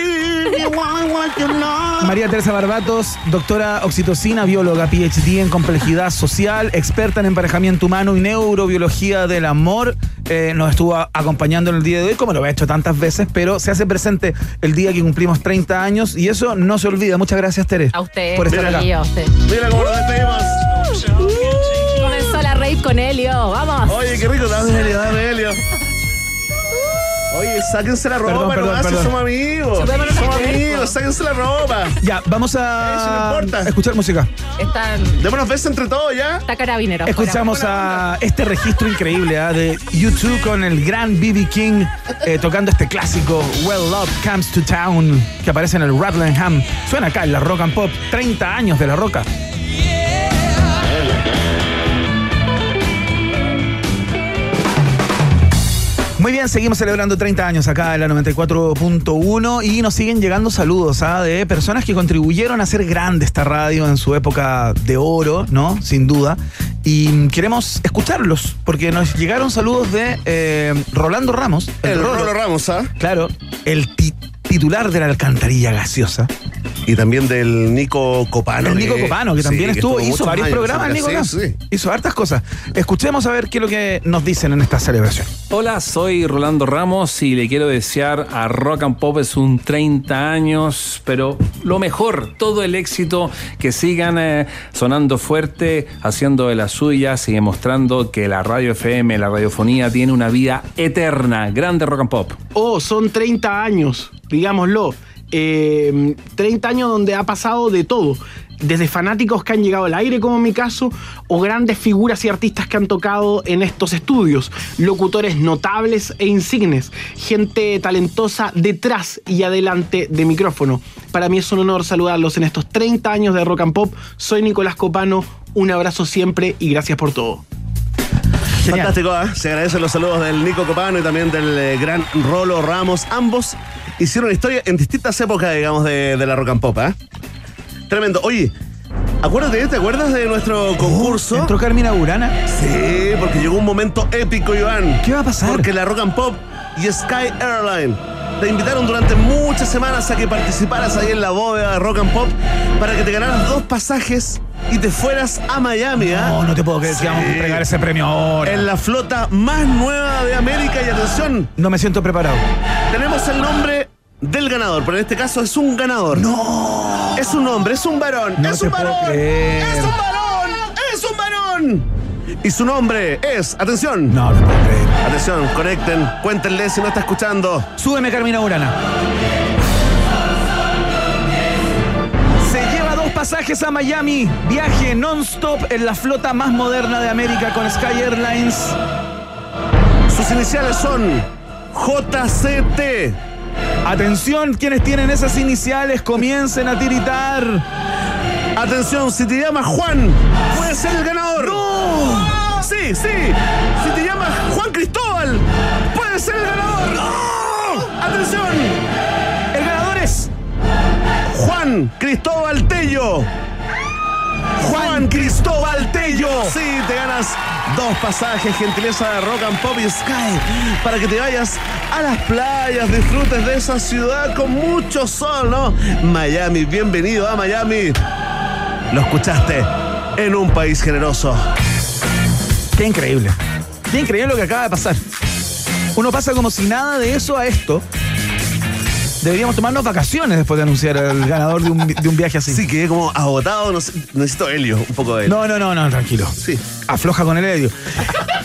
María Teresa Barbatos, doctora oxitocina, bióloga, PhD en complejidad social, experta en emparejamiento humano y neurobiología del amor. Eh, nos estuvo a- acompañando en el día de hoy, como lo ha hecho tantas veces, pero se hace presente el día que cumplimos 30 años y eso no se olvida. Muchas gracias, Tere. A usted, Por estar Mira, acá. a usted. Mira cómo nos despedimos. David con Helio. Vamos. Oye, qué rico, dame Helio, dame Helio. Oye, sáquense la ropa, Perdón, perdón, nomás, si perdón. somos amigos. Somos amigos, sáquense la ropa. Ya, vamos Eso no a importa. escuchar música. Están, Démonos besos entre todos ya. está carabinero. Escuchamos a este registro increíble ¿ah? de YouTube con el gran B.B. King eh, tocando este clásico Well Love Comes to Town que aparece en el Rattlingham. Suena acá en la Rock and Pop. 30 años de la roca. Muy bien, seguimos celebrando 30 años acá en la 94.1 y nos siguen llegando saludos ¿ah? de personas que contribuyeron a hacer grande esta radio en su época de oro, ¿no? Sin duda. Y queremos escucharlos porque nos llegaron saludos de eh, Rolando Ramos. El Rolo Ramos, ¿ah? Claro, el ti- titular de la alcantarilla gaseosa. Y también del Nico Copano. El Nico que- Copano, que sí, también estuvo, hizo varios años, programas, Nico. sí, sí. Hizo hartas cosas. Escuchemos a ver qué es lo que nos dicen en esta celebración. Hola, soy Rolando Ramos y le quiero desear a Rock and Pop es un 30 años, pero lo mejor, todo el éxito, que sigan eh, sonando fuerte, haciendo de la suya, sigue mostrando que la radio FM, la radiofonía tiene una vida eterna. Grande Rock and Pop. Oh, son 30 años, digámoslo. Eh, 30 años donde ha pasado de todo. Desde fanáticos que han llegado al aire, como en mi caso, o grandes figuras y artistas que han tocado en estos estudios, locutores notables e insignes, gente talentosa detrás y adelante de micrófono. Para mí es un honor saludarlos en estos 30 años de Rock and Pop. Soy Nicolás Copano, un abrazo siempre y gracias por todo. Fantástico, ¿ah? Se agradecen los saludos del Nico Copano y también del eh, gran Rolo Ramos. Ambos hicieron historia en distintas épocas, digamos, de, de la rock and pop, ¿ah? Tremendo. Oye, acuérdate, ¿te acuerdas de nuestro concurso? ¿Entró Carmina Burana? Sí, porque llegó un momento épico, Iván. ¿Qué va a pasar? Porque la Rock and Pop y Sky Airline te invitaron durante muchas semanas a que participaras ahí en la bóveda de Rock and Pop para que te ganaras dos pasajes y te fueras a Miami, ¿ah? No, no te puedo creer que vamos a entregar ese premio ahora. En la flota más nueva de América y atención, No me siento preparado. tenemos el nombre del ganador, pero en este caso es un ganador. No. Es un hombre, es un varón, No es un varón, es un varón, es un varón. Y su nombre es, atención. No, no puedo creer. Atención, conecten, cuéntenle si no está escuchando. Súbeme Carmina Burana. Pasajes a Miami. Viaje non-stop en la flota más moderna de América con Sky Airlines. Sus iniciales son JCT. Atención, quienes tienen esas iniciales, comiencen a tiritar. Atención, si te llamas Juan, puedes ser el ganador. ¡No! Sí, sí. Si te llamas Juan Cristóbal, puedes ser el ganador. ¡No! Atención. Juan Cristóbal Tello. Juan Cristóbal Tello. Sí, te ganas dos pasajes, gentileza de Rock and Pop y Sky, para que te vayas a las playas, disfrutes de esa ciudad con mucho sol, ¿no? Miami, bienvenido a Miami. Lo escuchaste en un país generoso. Qué increíble. Qué increíble lo que acaba de pasar. Uno pasa como si nada de eso a esto. Deberíamos tomarnos vacaciones después de anunciar el ganador de un, de un viaje así. Sí, quedé como agotado, no sé, necesito helio, un poco de helio. No, no, no, no, tranquilo. Sí. Afloja con el helio.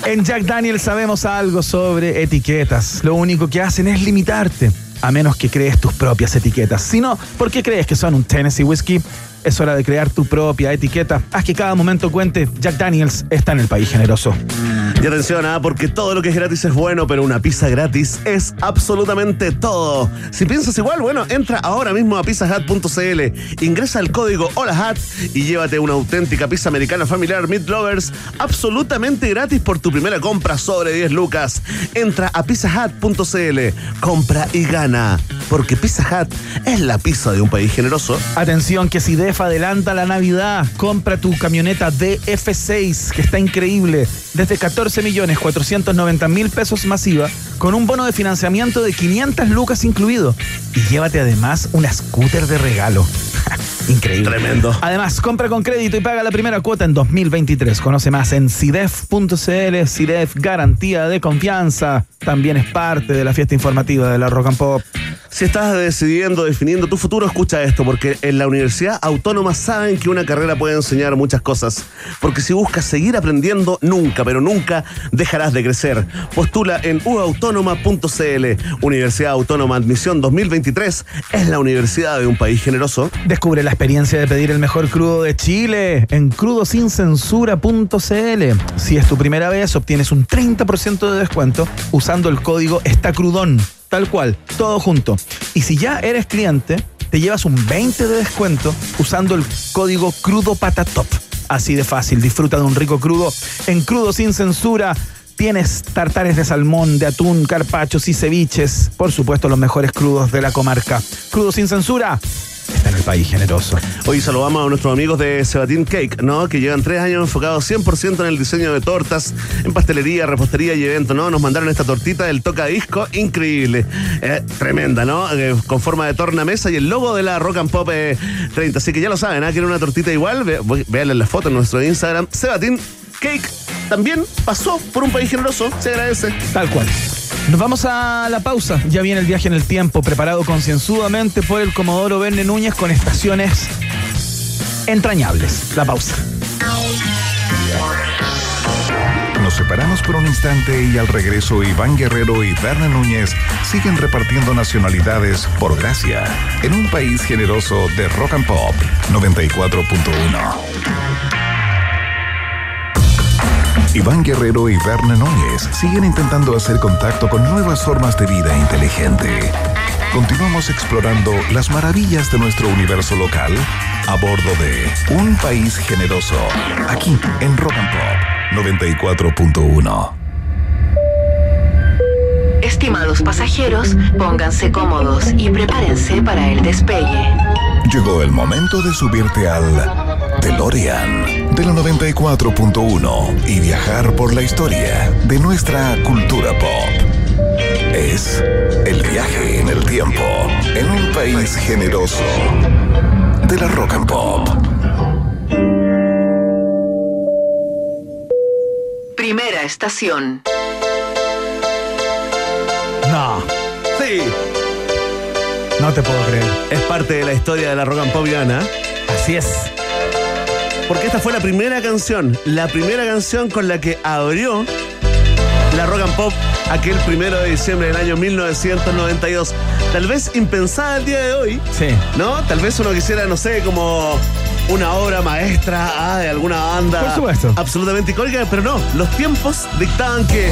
En Jack Daniels sabemos algo sobre etiquetas. Lo único que hacen es limitarte, a menos que crees tus propias etiquetas. Si no, ¿por qué crees que son un Tennessee Whiskey? Es hora de crear tu propia etiqueta. Haz que cada momento cuente. Jack Daniels está en el país generoso. Y atención, ¿ah? porque todo lo que es gratis es bueno, pero una pizza gratis es absolutamente todo. Si piensas igual, bueno, entra ahora mismo a pizzahat.cl, ingresa el código HOLAHAT y llévate una auténtica pizza americana familiar Meat Lovers absolutamente gratis por tu primera compra sobre 10 lucas. Entra a pizzahat.cl, compra y gana, porque Pizza Hut es la pizza de un país generoso. Atención que si DEF adelanta la Navidad, compra tu camioneta DF6, que está increíble, desde 14 millones 490 mil pesos masiva, con un bono de financiamiento de 500 lucas incluido. Y llévate además una scooter de regalo. Increíble. Tremendo. Además, compra con crédito y paga la primera cuota en 2023. Conoce más en CIDEF.cl. CIDEF, garantía de confianza. También es parte de la fiesta informativa de la Rock and Pop. Si estás decidiendo, definiendo tu futuro, escucha esto, porque en la Universidad Autónoma saben que una carrera puede enseñar muchas cosas. Porque si buscas seguir aprendiendo, nunca, pero nunca dejarás de crecer. Postula en uautónoma.cl. Universidad Autónoma Admisión 2023 es la universidad de un país generoso. Descubre la experiencia de pedir el mejor crudo de Chile en crudosincensura.cl. Si es tu primera vez, obtienes un 30% de descuento usando el código ESTACRUDON. Tal cual, todo junto. Y si ya eres cliente, te llevas un 20 de descuento usando el código Crudo Patatop. Así de fácil, disfruta de un rico crudo en Crudo Sin Censura. Tienes tartares de salmón, de atún, carpachos y ceviches. Por supuesto, los mejores crudos de la comarca. Crudo Sin Censura está en el país generoso. Hoy saludamos a nuestros amigos de Sebatín Cake, ¿no? Que llevan tres años enfocados 100% en el diseño de tortas, en pastelería, repostería y eventos, ¿no? Nos mandaron esta tortita del toca disco, increíble, Eh, tremenda, ¿no? Eh, con forma de tornamesa y el logo de la Rock and Pop eh, 30. Así que ya lo saben, ¿ah? Quieren una tortita igual, Ve- voy- véanle la foto en nuestro Instagram. Sebatín Cake también pasó por un país generoso, se agradece. Tal cual. Nos vamos a la pausa. Ya viene el viaje en el tiempo, preparado concienzudamente por el Comodoro Verne Núñez con estaciones entrañables. La pausa. Nos separamos por un instante y al regreso Iván Guerrero y Berna Núñez siguen repartiendo nacionalidades por gracia en un país generoso de rock and pop 94.1. Iván Guerrero y Berna Núñez siguen intentando hacer contacto con nuevas formas de vida inteligente. Continuamos explorando las maravillas de nuestro universo local a bordo de Un País Generoso, aquí en Rock and Pop 94.1. Estimados pasajeros, pónganse cómodos y prepárense para el despegue. Llegó el momento de subirte al DeLorean de la 94.1 y viajar por la historia de nuestra cultura pop. Es el viaje en el tiempo en un país generoso de la rock and pop. Primera estación. No, Sí, no te puedo creer. es parte de la historia de la Rock and Pop Ivana. Así es. Porque esta fue la primera canción, la primera canción con la que abrió la Rock and Pop aquel primero de diciembre del año 1992. Tal vez impensada el día de hoy, Sí. ¿no? Tal vez uno quisiera, no sé, como una obra maestra ah, de alguna banda. Por supuesto. Absolutamente icónica, pero no. Los tiempos dictaban que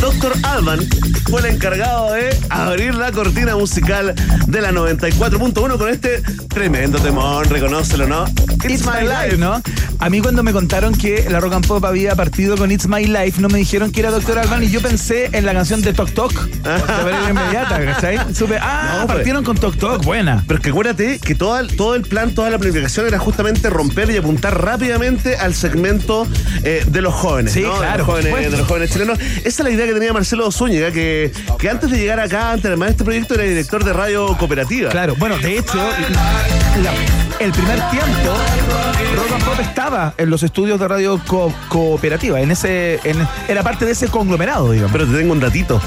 Dr. Alban fue el encargado de abrir la cortina musical de la 94.1 con este tremendo temón, reconócelo, ¿no? It's, My Life, ¿no? A mí cuando me contaron que la Rock and Pop había partido con It's My Life, no me dijeron que era Doctor Alban y yo pensé en la canción de Tok Tok. De inmediata, ¿cachai? Supe, ah, No, pues. partieron con Tok Tok, buena. Pero es que acuérdate que todo el, todo el plan, toda la planificación era justamente romper y apuntar rápidamente al segmento eh, de los jóvenes. Sí, ¿no? claro, de, los jóvenes, supuesto. de los jóvenes chilenos. Esa es la idea que tenía Marcelo Zúñiga, que, que antes de llegar acá, antes de armar este proyecto, era director de radio cooperativa. Claro, bueno, de hecho, la- el primer tiempo, Rock and Pop estaba en los estudios de radio co- cooperativa, en ese, en- era parte de ese conglomerado, digamos. Pero te tengo un datito.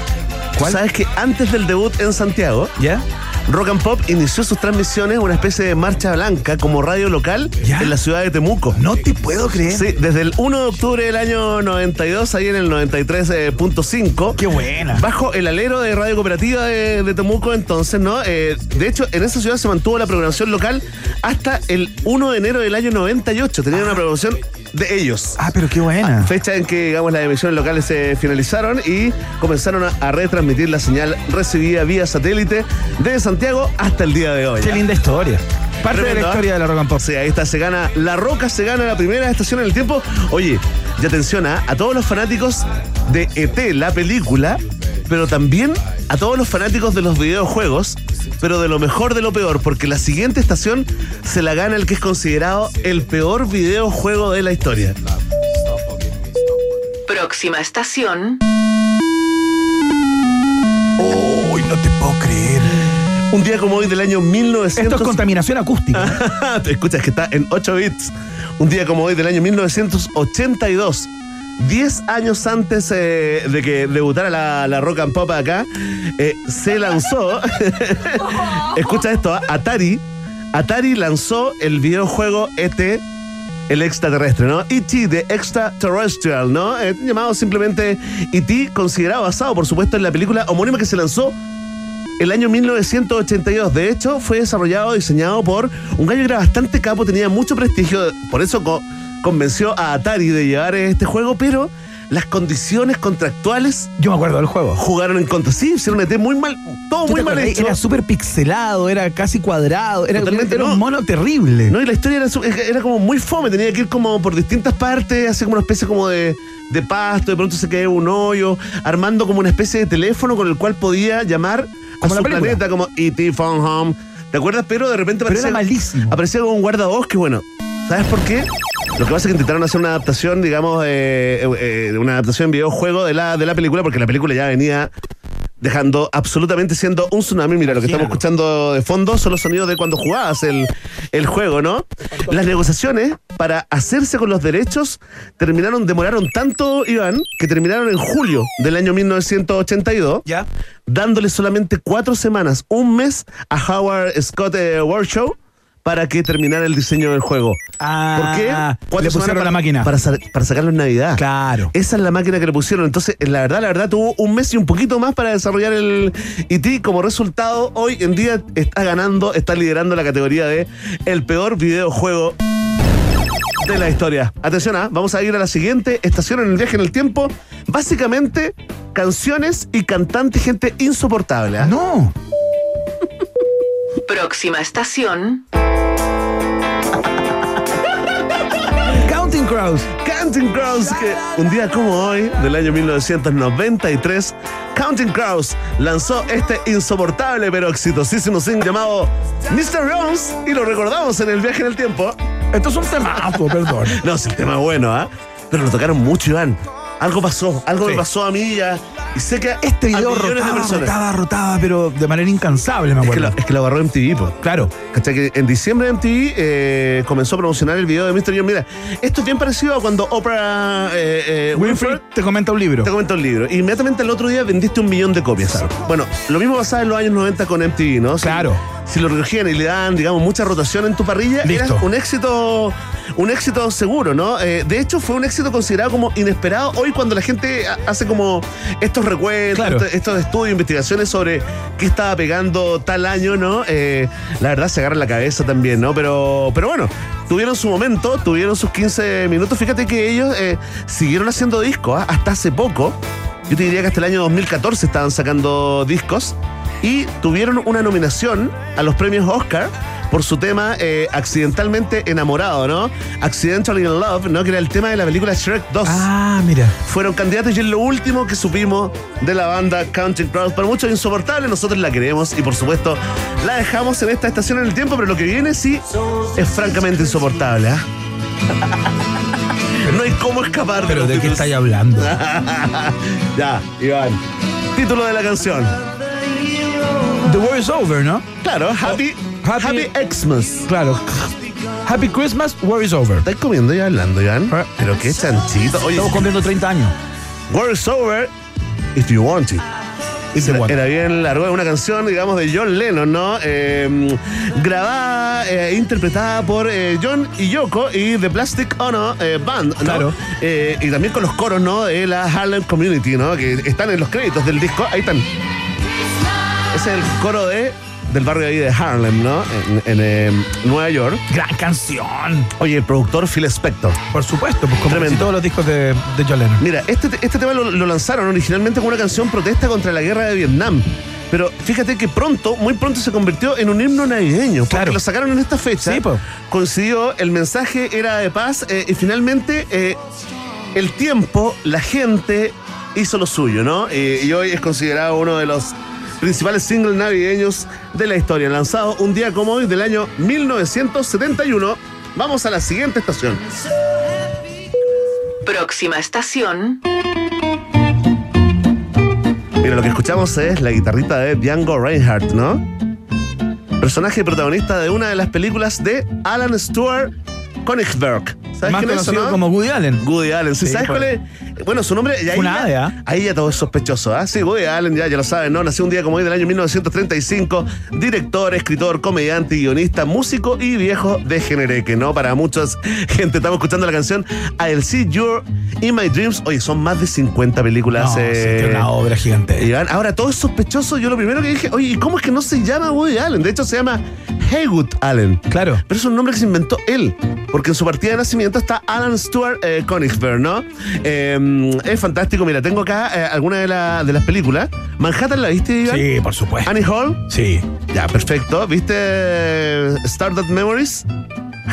¿Cuál? ¿Sabes que antes del debut en Santiago, ¿Ya? Rock and Pop inició sus transmisiones una especie de marcha blanca como radio local ¿Ya? en la ciudad de Temuco? No te puedo creer. Sí, desde el 1 de octubre del año 92, ahí en el 93.5. Qué buena. Bajo el alero de Radio Cooperativa de, de Temuco, entonces, ¿no? Eh, de hecho, en esa ciudad se mantuvo la programación local hasta el 1 de enero del año 98. Tenían una programación de ellos. Ah, pero qué buena. Fecha en que, digamos, las emisiones locales se finalizaron y comenzaron a, a retransmitir la señal recibida vía satélite desde Santiago hasta el día de hoy. Qué linda historia. Parte de la ¿ah? historia de la Rock and Pop. Sí, ahí está, se gana. La Roca se gana la primera estación en el tiempo. Oye, y atención ¿ah? a todos los fanáticos de ET, la película, pero también a todos los fanáticos de los videojuegos, pero de lo mejor de lo peor, porque la siguiente estación se la gana el que es considerado el peor videojuego de la historia. Próxima estación. Uy, no te puedo creer. Un día como hoy del año 1900. Esto es contaminación acústica. Te escuchas que está en 8 bits. Un día como hoy del año 1982. 10 años antes eh, de que debutara la, la rock and pop acá, eh, se lanzó. escucha esto. Atari. Atari lanzó el videojuego ET, el extraterrestre, ¿no? E.T. de Extraterrestrial, ¿no? Eh, llamado simplemente E.T., considerado basado, por supuesto, en la película homónima que se lanzó el año 1982. De hecho, fue desarrollado, diseñado por un gallo que era bastante capo, tenía mucho prestigio, por eso convenció a Atari de llevar este juego, pero las condiciones contractuales. Yo me acuerdo del juego. Jugaron en contra. Sí, hicieron un ET muy mal, todo ¿Tú muy mal hecho. Era súper pixelado, era casi cuadrado, era, Totalmente era no. un mono terrible. No, y la historia era, era como muy fome, tenía que ir como por distintas partes, así como una especie como de, de pasto, de pronto se caía un hoyo, armando como una especie de teléfono con el cual podía llamar Como a su planeta, como E.T. Phone Home. ¿Te acuerdas? Pero de repente Pero aparecía, era malísimo. aparecía como un guardabosque, bueno. ¿Sabes por qué? Lo que pasa es que intentaron hacer una adaptación, digamos, eh, eh, una adaptación en videojuego de la, de la película, porque la película ya venía dejando absolutamente siendo un tsunami. Mira, lo que estamos escuchando de fondo son los sonidos de cuando jugabas el, el juego, ¿no? Las negociaciones para hacerse con los derechos terminaron, demoraron tanto, Iván, que terminaron en julio del año 1982, ¿Ya? dándole solamente cuatro semanas, un mes a Howard Scott eh, Warshaw para que terminara el diseño del juego. Ah, ¿Por qué? le pusieron semanas la para- máquina. Para, sa- para sacarlo en Navidad. Claro. Esa es la máquina que le pusieron. Entonces, la verdad, la verdad, tuvo un mes y un poquito más para desarrollar el IT. Como resultado, hoy en día está ganando, está liderando la categoría de el peor videojuego de la historia. Atención, ¿ah? vamos a ir a la siguiente estación en el viaje en el tiempo. Básicamente, canciones y cantante, gente insoportable. ¿ah? No. Próxima estación. Counting Crows. Counting Crows, que un día como hoy, del año 1993, Counting Crows lanzó este insoportable pero exitosísimo single llamado Mr. Jones y lo recordamos en el viaje en el tiempo. Esto es un temazo, perdón. No, si el tema es bueno, ¿ah? Pero lo tocaron mucho, Iván. Algo pasó, algo me Sí. pasó a mí ya. Y sé que Este video a de rotaba, personas. rotaba, rotaba, pero de manera incansable, me Es que, acuerdo. lo, es que lo agarró MTV, po. Claro. ¿Cachai? Que en diciembre MTV eh, comenzó a promocionar el video de Mr. Jones. Mira, esto es bien parecido a cuando Oprah eh, eh, Winfrey Winfrey te comenta un libro. te comentó el libro. Inmediatamente el otro día vendiste un millón de copias. Bueno, lo mismo pasaba en los años 90 con MTV, ¿no? Claro. Si lo recogían y le dan, digamos, mucha rotación en tu parrilla, Listo. era un éxito, un éxito seguro, ¿no? Eh, de hecho, fue un éxito considerado como inesperado hoy cuando la gente ha- hace como estos recuentos, Claro. estos, estos estudios, investigaciones sobre qué estaba pegando tal año, ¿no? Eh, la verdad se agarra la cabeza también, ¿no? Pero, pero bueno, tuvieron su momento, tuvieron sus 15 minutos. Fíjate que ellos eh, siguieron haciendo discos ¿ah? hasta hace poco. Yo te diría que hasta el año 2014 estaban sacando discos y tuvieron una nominación a los premios Oscar por su tema eh, Accidentalmente Enamorado, ¿no? Accidentally in Love, ¿no? Que era el tema de la película Shrek 2 Ah, mira. fueron candidatos y es lo último que supimos de la banda Counting Crows. Para muchos insoportable, nosotros la queremos y por supuesto la dejamos en esta estación en el tiempo, pero lo que viene sí es francamente insoportable. ¿ah? No hay cómo escapar Pero los ¿de qué estáis hablando? ya, Iván. Título de la canción. The war is over, ¿no? Claro, Happy, Happy- Happy, Xmas. Claro. Happy Christmas, war is over. ¿Estás comiendo y hablando, Iván? Pero qué chanchito. Oye, Estamos cumpliendo 30 años. War is over if you want it. Era, bien largo, una canción, digamos, de John Lennon, ¿no? Eh, grabada e interpretada por eh, John y Yoko y The Plastic Ono eh, Band, ¿no? Claro. Eh, y también con los coros, ¿no? De la Harlem Community, ¿no? Que están en los créditos del disco. Ahí están. Es el coro de del barrio ahí de Harlem, ¿no? En, en, eh, Nueva York. Gran canción. Oye, el productor Phil Spector. Por supuesto, pues como Tremendo. todos los discos de, de John Lennon. Mira, este, este tema lo, lo lanzaron originalmente como una canción protesta contra la guerra de Vietnam. Pero fíjate que pronto, muy pronto se convirtió en un himno navideño. Porque Claro. lo sacaron en esta fecha. Sí, po. Coincidió, el mensaje era de paz eh, y finalmente eh, el tiempo, la gente hizo lo suyo, ¿no? Y hoy es considerado uno de los principales singles navideños de la historia. Lanzado un día como hoy del año 1971. Vamos a la siguiente estación. Próxima estación. Mira, lo que escuchamos es la guitarrita de Django Reinhardt, ¿no? personaje protagonista de una de las películas de Alan Stewart Königsberg. ¿Sabes Más quién es, conocido no? como Woody Allen. Woody Allen, ¿sí? Sí, ¿Sabes pues. cuál es? Bueno, su nombre. ahí, Una ya, ¿ah? ahí ya todo es sospechoso, ¿ah? Sí, Woody Allen, ya, ya lo saben, ¿no? Nació un día como hoy del año 1935. Director, escritor, comediante, guionista, músico y viejo de Genereque, ¿no? Para muchos, gente, estamos escuchando la canción I'll See You in My Dreams. Oye, son más de 50 películas. No, eh, una obra gigante. Iván, ahora todo es sospechoso. Yo lo primero que dije, oye, ¿y cómo es que no se llama Woody Allen? De hecho, se llama Haywood Allen. Claro. Pero es un nombre que se inventó él, porque en su partida de nacimiento está Alan Stewart eh, Königsberg, ¿no? Eh, es fantástico. Mira, tengo acá eh, algunas de, la- de las películas. Manhattan, ¿la viste, Iván? Sí, por supuesto. Annie Hall. Sí. Ya, perfecto. ¿Viste eh, Stardust Memories?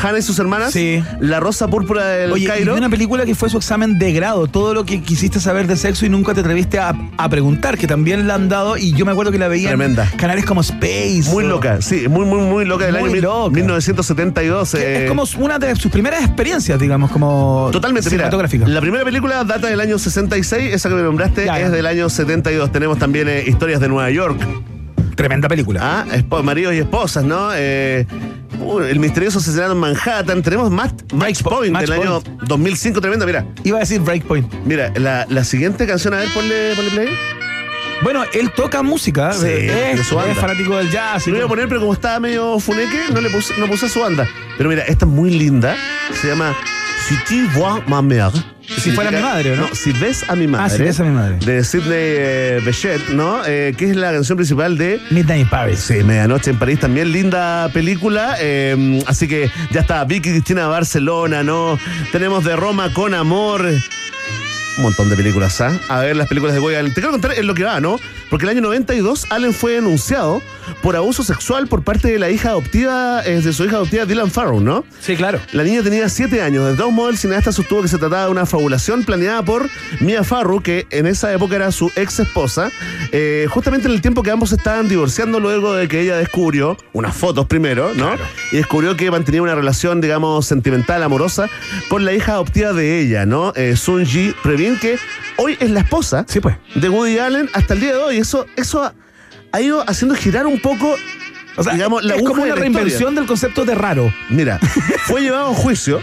Hannah y sus hermanas. Sí. La Rosa Púrpura del Oye, y Cairo. vi una película que fue su examen de grado, todo lo que quisiste saber de sexo y nunca te atreviste a, a preguntar, que también la han dado y yo me acuerdo que la veía Tremenda. en canales como Space. Muy o- loca, sí, muy, muy, muy loca del Muy año loca. 1972. que eh, Es como una de sus primeras experiencias, digamos, como Totalmente, mira. cinematográfica. La primera película data del año 66, esa que me nombraste Ya, ya. es del año 72. Tenemos también eh, historias de Nueva York. Tremenda película. Ah, maridos y esposas, ¿no? Eh, uh, el misterioso asesinato en Manhattan. Tenemos Match, Match Point Match del año 2005, tremenda. Mira, Iba a decir Breakpoint. mira, la, la siguiente canción, a ver, ponle, ponle play. Bueno, él toca música, Sí, eh, de es, su banda. es fanático del jazz. y Lo iba a todo. poner, pero como estaba medio funeque, no le puse, no puse su banda. Pero mira, esta es muy linda. Se llama Si tu vois ma mère. Si fuera mi madre, ¿o no? si ves a mi madre. Ah, si ves a mi madre. De Sidney eh, Bechet, ¿no? Eh, que es la canción principal de Midnight in Paris. Sí, Medianoche en París, también linda película. eh, así que ya está, Vicky Cristina Barcelona, ¿no? Tenemos de Roma con amor. Un montón de películas, ¿ah? A ver las películas de Allen. Te quiero contar en lo que va, ¿no? Porque el año 92 Allen fue denunciado por abuso sexual por parte de la hija adoptiva, eh, de su hija adoptiva Dylan Farrow, ¿no? Sí, claro. La niña tenía 7 años. De todos modos, el cineasta sostuvo que se trataba de una fabulación planeada por Mia Farrow, que en esa época era su ex esposa, eh, justamente en el tiempo que ambos estaban divorciando luego de que ella descubrió unas fotos primero, ¿no? Y descubrió que mantenía una relación, digamos, sentimental, amorosa, con la hija adoptiva de ella, ¿no? Eh, Sun Ji Previn, que hoy es la esposa Sí, pues. de Woody Allen hasta el día de hoy. Eso, eso ha, ha ido haciendo girar un poco. O sea, digamos, la es como de una la historia. reinvención del concepto de raro. Mira, fue llevado a juicio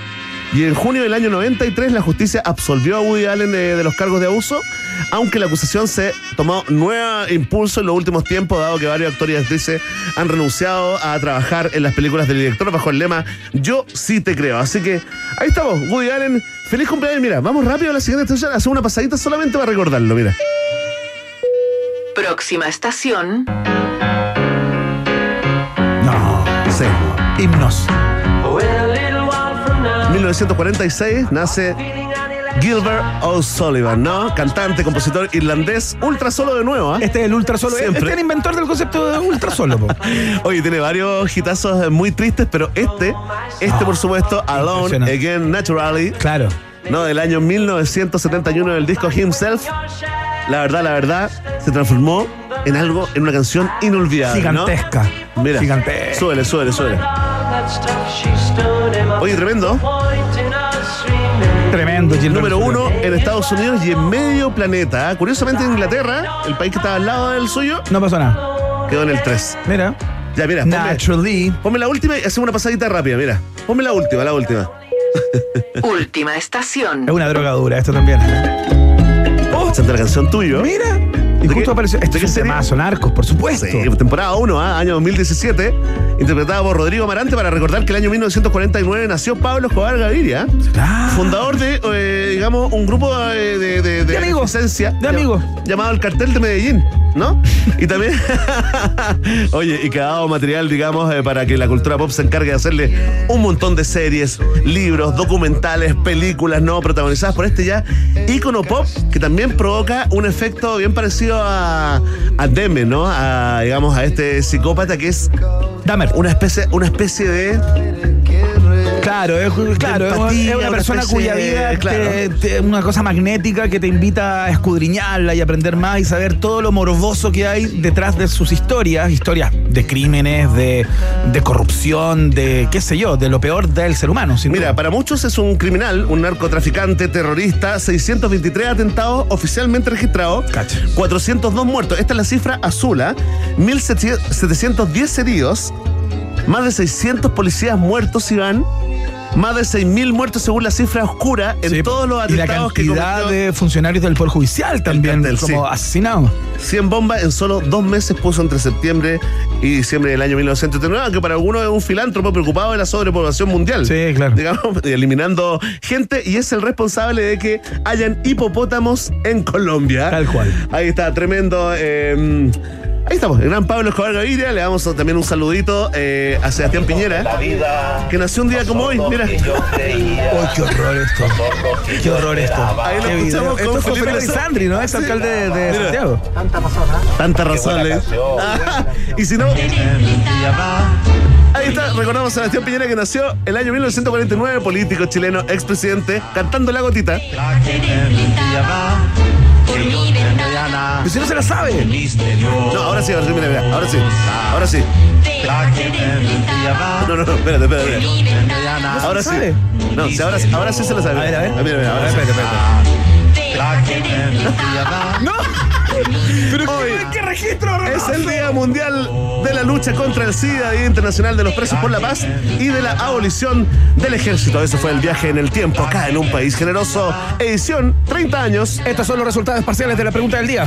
y en junio del año 93 la justicia absolvió a Woody Allen de, de los cargos de abuso, aunque la acusación se tomó nuevo impulso en los últimos tiempos, dado que varios actores y actrices han renunciado a trabajar en las películas del director bajo el lema Yo sí te creo. Así que ahí estamos, Woody Allen. Feliz cumpleaños. Mira, vamos rápido a la siguiente estación, hacemos una pasadita solamente para recordarlo. Mira. Próxima estación. No. Sí. Himnos. 1946 nace Gilbert O'Sullivan, ¿no? Cantante, compositor irlandés, ultra solo de nuevo, ¿ah? Este es el ultra solo. Siempre. Este es el inventor del concepto de ultra solo. po. Oye, tiene varios hitazos muy tristes, pero este, este por supuesto, Alone. Again Naturally, Claro. ¿no? Del año 1971 del disco Himself. La verdad, la verdad, se transformó en algo, en una canción inolvidable, ¿no? Gigantesca. Mira, Gigantesca. suele, suele, suele. Oye, tremendo. Tremendo. Número uno en Estados Unidos y en medio planeta. ¿ah? Curiosamente en Inglaterra, el país que estaba al lado del suyo, No pasó nada. quedó en el 3. Mira. Ya, mira, ponme, Naturally. ponme la última y hacemos una pasadita rápida, mira. Ponme la última, la última. Última estación. Es una drogadura esto también. Esa es la canción tuyo. Mira. Y ¿De justo qué- apareció. Esto es qué un serie? temazo, narcos, por supuesto. Sí, temporada 1, ¿ah? año 2017, interpretada por Rodrigo Amarante para recordar que el año 1949 nació Pablo Escobar Gaviria, Claro. fundador de, eh, digamos, un grupo eh, de, de, De amigos, de amigos. llamado el Cartel de Medellín, ¿no? Y también, oye, y que ha dado material, digamos, eh, para que la cultura pop se encargue de hacerle un montón de series, libros, documentales, películas, ¿no? Protagonizadas por este ya ícono pop que también provoca un efecto bien parecido a, a Deme, ¿no? A, digamos, a este psicópata que es Dahmer. una especie, una especie de Claro, es, claro, es una- empatía, es una una persona cuya vida claro. te- una cosa magnética que te invita a escudriñarla y aprender más y saber todo lo morboso que hay detrás de sus historias, historias de crímenes, de, de corrupción, de qué sé yo, de lo peor del ser humano. sin Mira, duda. para muchos es un criminal, un narcotraficante, terrorista, 623 atentados oficialmente registrados, Cacha. 402 muertos. Esta es la cifra azul, ¿ah? 1710 heridos Más de 600 policías muertos, Iván. Más de 6.000 muertos según la cifra oscura en Sí, todos los y la atentados que cantidad cometió de funcionarios del Poder Judicial también cartel, como sí. asesinados. 100 bombas en solo dos meses puso entre septiembre y diciembre del año 1979, aunque para algunos es un filántropo preocupado de la sobrepoblación mundial. Sí, claro. Digamos, eliminando gente y es el responsable de que hayan hipopótamos en Colombia. Tal cual. Ahí está, tremendo. eh, Ahí estamos, el gran Pablo Escobar Gaviria. Le damos también un saludito eh, a Sebastián Piñera, que nació un día como hoy. Mira. ¡Oh, qué horror esto! ¡Qué horror esto! Ahí lo escuchamos Esto con es José Felipe Luis Sandri, ¿no? Ex alcalde de, de Mira. Santiago. Tanta razón, le Y si no. Ahí está, recordamos a Sebastián Piñera que nació el año 1949, político chileno, expresidente, cantando la gotita. Pero si no se la sabe. No, ahora sí, ahora sí, mira, mira, ahora sí, ahora sí. No, no, no, espérate, espérate. espérate. Ahora sí. No, sí, ahora, ahora sí se la sabe. A ver, a ver. Mira, mira, ahora sí. ¡No! ¿Pero Hoy qué, qué registro? Es el Día Mundial de la Lucha contra el SIDA, Día Internacional de los Presos por la Paz y de la Abolición del Ejército. Eso fue el viaje en el tiempo acá en un país generoso. Edición 30 años. Estos son los resultados parciales de la pregunta del día.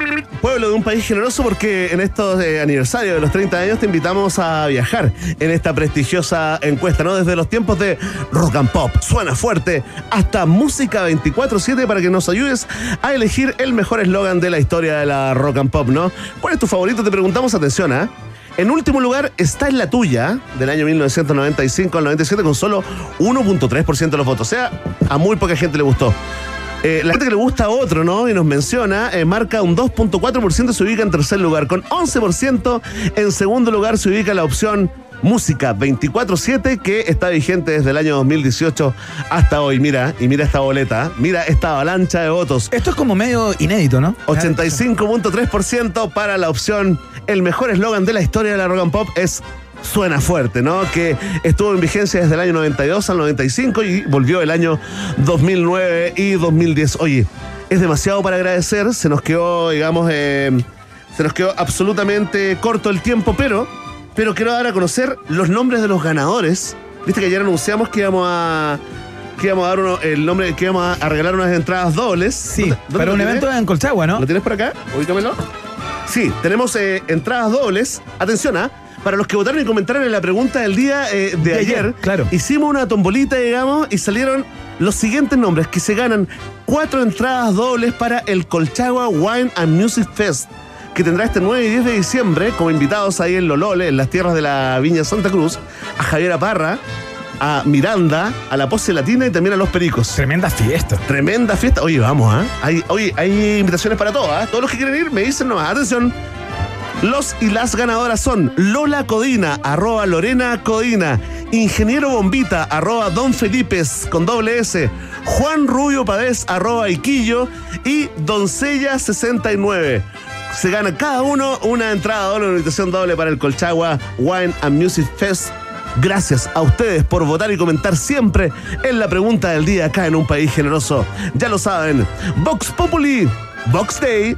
Pueblo de un país generoso porque en estos eh, aniversarios de los 30 años te invitamos a viajar en esta prestigiosa encuesta, ¿no? Desde los tiempos de rock and pop, suena fuerte, hasta música 24/7 para que nos ayudes a elegir el mejor eslogan de la historia de la rock and pop, ¿no? ¿Cuál es tu favorito? Te preguntamos, atención, ¿ah? En último lugar está en la tuya, del año 1995 al 97, con solo 1.3% de los votos. O sea, a muy poca gente le gustó. Eh, la gente que le gusta a otro, ¿no? Y nos menciona, eh, marca un 2.4% se ubica en tercer lugar. Con 11% en segundo lugar se ubica la opción música 24-7 que está vigente desde el año 2018 hasta hoy. Mira, y mira esta boleta, mira esta avalancha de votos. Esto es como medio inédito, ¿no? 85.3% para la opción el mejor eslogan de la historia de la rock and pop es Suena fuerte, ¿no? Que estuvo en vigencia desde el año 92 al 95 y volvió el año 2009 y 2010. Oye, es demasiado para agradecer, se nos quedó, digamos, eh, se nos quedó absolutamente corto el tiempo, pero, pero quiero dar a conocer los nombres de los ganadores. Viste que ayer anunciamos que íbamos a que íbamos a dar uno- el nombre, que íbamos a, regalar unas entradas dobles. Sí, ¿Dónde- dónde para un tienes? evento en Colchagua, ¿no? ¿Lo tienes por acá? Ubícamelo. Sí, tenemos eh, entradas dobles. Atención, ¿ah? Para los que votaron y comentaron en la pregunta del día eh, de, De ayer, ayer, claro. hicimos una tombolita, digamos, y salieron los siguientes nombres, que se ganan cuatro entradas dobles para el Colchagua Wine and Music Fest, que tendrá este 9 y 10 de diciembre, como invitados ahí en Lolole, en las tierras de la Viña Santa Cruz, a Javier Parra, a Miranda, a la Pose Latina y también a los Pericos. Tremenda fiesta. Tremenda fiesta. Oye, vamos, ¿ah? Hay, oye, hay invitaciones para todos, ¿ah? Todos los que quieren ir me dicen nomás. Atención. Los y las ganadoras son Lola Codina, arroba Lorena Codina, Ingeniero Bombita, arroba Don Felipes con doble S, Juan Rubio Padez, arroba Iquillo y Doncella69. Se gana cada uno una entrada doble, una invitación doble para el Colchagua Wine and Music Fest. Gracias a ustedes por votar y comentar siempre en la pregunta del día acá en un país generoso. Ya lo saben, Vox Populi, Vox Day.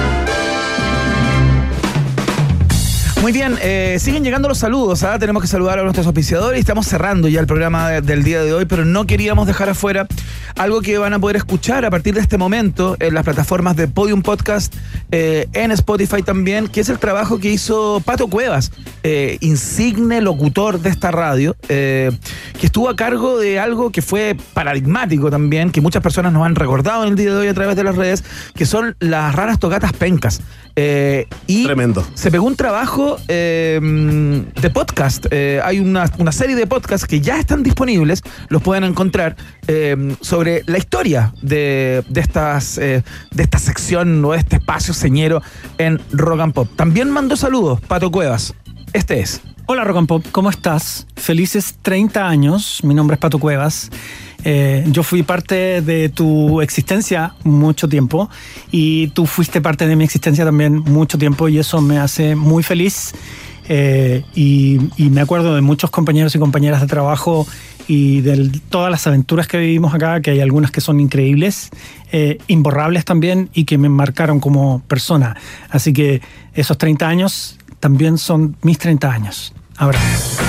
Muy bien, eh, siguen llegando los saludos. ¿ah? Tenemos que saludar a nuestros auspiciadores y estamos cerrando ya el programa de- del día de hoy, pero no queríamos dejar afuera algo que van a poder escuchar a partir de este momento en las plataformas de Podium Podcast, eh, en Spotify también, que es el trabajo que hizo Pato Cuevas, eh, insigne locutor de esta radio, eh, que estuvo a cargo de algo que fue paradigmático también, que muchas personas nos han recordado en el día de hoy a través de las redes, que son las raras tocatas pencas. Eh, y Tremendo. se pegó un trabajo eh, de podcast. Eh, hay una, una serie de podcasts que ya están disponibles, los pueden encontrar, eh, sobre la historia de, de estas, eh, de esta sección o de este espacio señero en Rock and Pop. También mando saludos, Pato Cuevas. Este es. Hola Rock and Pop, ¿cómo estás? Felices 30 años, mi nombre es Pato Cuevas. Eh, yo fui parte de tu existencia mucho tiempo y tú fuiste parte de mi existencia también mucho tiempo y eso me hace muy feliz. Eh, y, y me acuerdo de muchos compañeros y compañeras de trabajo y de todas las aventuras que vivimos acá, que hay algunas que son increíbles, eh, imborrables también y que me marcaron como persona. Así que esos 30 años también son mis 30 años. Abrazo.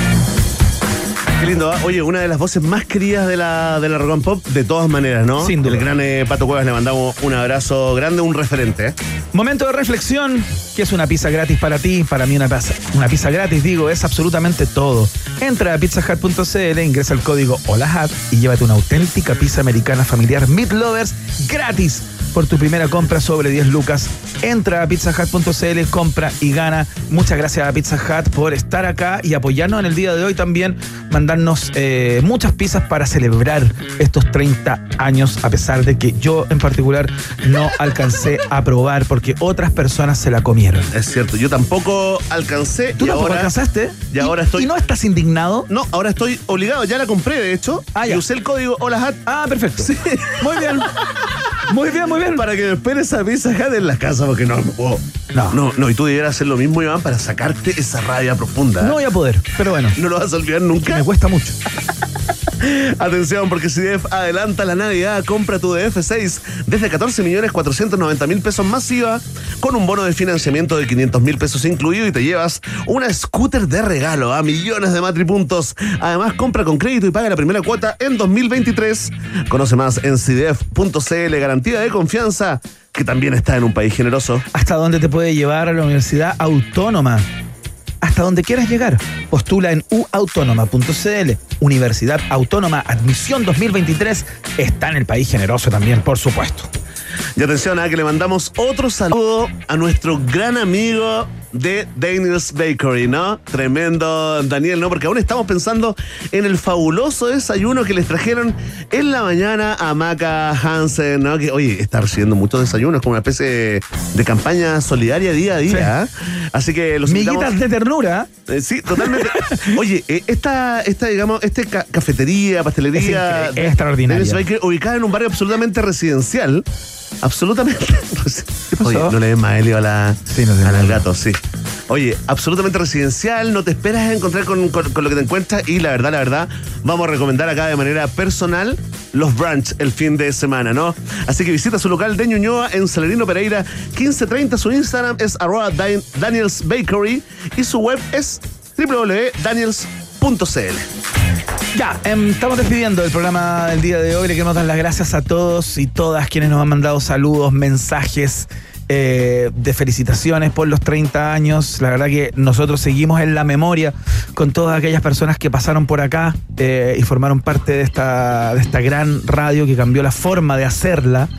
Qué lindo, ¿ah? Oye, una de las voces más queridas de la, de la Rock and Pop, de todas maneras, ¿no? Sin duda. El gran eh, Pato Cuevas le mandamos un abrazo grande, un referente. ¿eh? Momento de reflexión, que es una pizza gratis para ti, para mí una pizza, una pizza gratis, digo, es absolutamente todo. Entra a pizzahut.cl, ingresa el código HOLAHAT y llévate una auténtica pizza americana familiar Meat Lovers gratis por tu primera compra sobre 10 lucas. Entra a pizzahut.cl, compra y gana. Muchas gracias a Pizza Hut por estar acá y apoyarnos en el día de hoy también, mandarnos eh, muchas pizzas para celebrar estos 30 años, a pesar de que yo en particular no alcancé a probar porque otras personas se la comieron. Es cierto, yo tampoco alcancé. ¿Tú y tampoco ahora, alcanzaste? Y ahora estoy. ¿Y no estás indignado? No, ahora estoy obligado, ya la compré de hecho. Ah, ya. y usé el código HOLAHAT. Ah, perfecto. Muy bien. Muy bien, muy bien. Para que me espere esa pizza Hut en la casa, porque no puedo. No. no, no, y tú debieras hacer lo mismo, Iván, para sacarte esa rabia profunda. No voy a poder, pero bueno. No lo vas a olvidar nunca. Me cuesta mucho. Atención, porque si DF adelanta la Navidad, compra tu DF6 desde 14 millones 490 mil pesos masiva con un bono de financiamiento de 500 mil pesos incluido y te llevas una scooter de regalo a millones de matripuntos. Además, compra con crédito y paga la primera cuota en 2023. Conoce más en CDF.cl, garantía de confianza que también está en un país generoso. ¿Hasta dónde te puede llevar a la Universidad Autónoma? Hasta donde quieras llegar. Postula en uautónoma.cl. Universidad Autónoma Admisión 2023 está en el país generoso también, por supuesto. Y atención a que le mandamos otro saludo a nuestro gran amigo de Daniel's Bakery, ¿no? Tremendo Daniel, ¿no? Porque aún estamos pensando en el fabuloso desayuno que les trajeron en la mañana a Maca Hansen, ¿no? Que, oye, está recibiendo muchos desayunos, como una especie de, de campaña solidaria día a día. ¿eh? Así que los Miguitas de ternura. Eh, sí, totalmente. Oye, eh, esta, esta, digamos, ca- cafetería, pastelería. Es extraordinaria. Dennis Baker, ubicada en un barrio absolutamente residencial. Absolutamente. ¿Qué pasó? Oye, no le des más helio a la, Sí, no al gato, sí. Oye, absolutamente residencial, no te esperas a encontrar con, lo que te encuentras y la verdad, la verdad, vamos a recomendar acá de manera personal los brunch el fin de semana, ¿no? Así que visita su local de Ñuñoa en Salerino Pereira 1530, su Instagram es arroba Dan- Daniels Bakery y su web es www.daniels.cl. Ya, em, estamos despidiendo el programa del día de hoy. Le queremos dar las gracias a todos y todas quienes nos han mandado saludos, mensajes eh, de felicitaciones por los 30 años. La verdad que nosotros seguimos en la memoria con todas aquellas personas que pasaron por acá eh, y formaron parte de esta, de esta gran radio que cambió la forma de hacerla.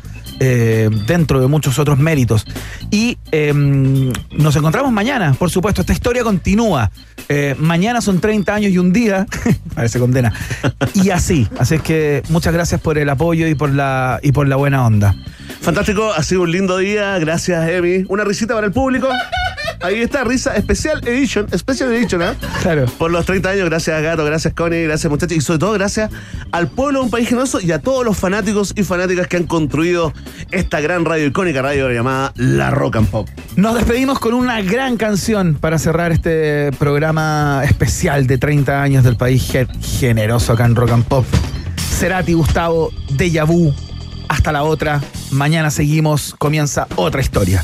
Eh, dentro de muchos otros méritos. Y eh, nos encontramos mañana, por supuesto. Esta historia continúa. Eh, mañana son 30 años y un día. Parece condena. Y así. Así es que muchas gracias por el apoyo y por la, y por la buena onda. Fantástico, ha sido un lindo día. Gracias, Emi. Una risita para el público. Ahí está, risa especial edition, special edition, ¿eh? Claro. Por los 30 años, gracias Gato, gracias Connie, gracias muchachos y sobre todo gracias al pueblo de un país generoso y a todos los fanáticos y fanáticas que han construido esta gran radio icónica radio llamada La Rock and Pop. Nos despedimos con una gran canción para cerrar este programa especial de 30 años del país ge- generoso acá en Rock and Pop. Cerati, Gustavo, Deja Vu. Hasta la otra. Mañana seguimos. Comienza otra historia.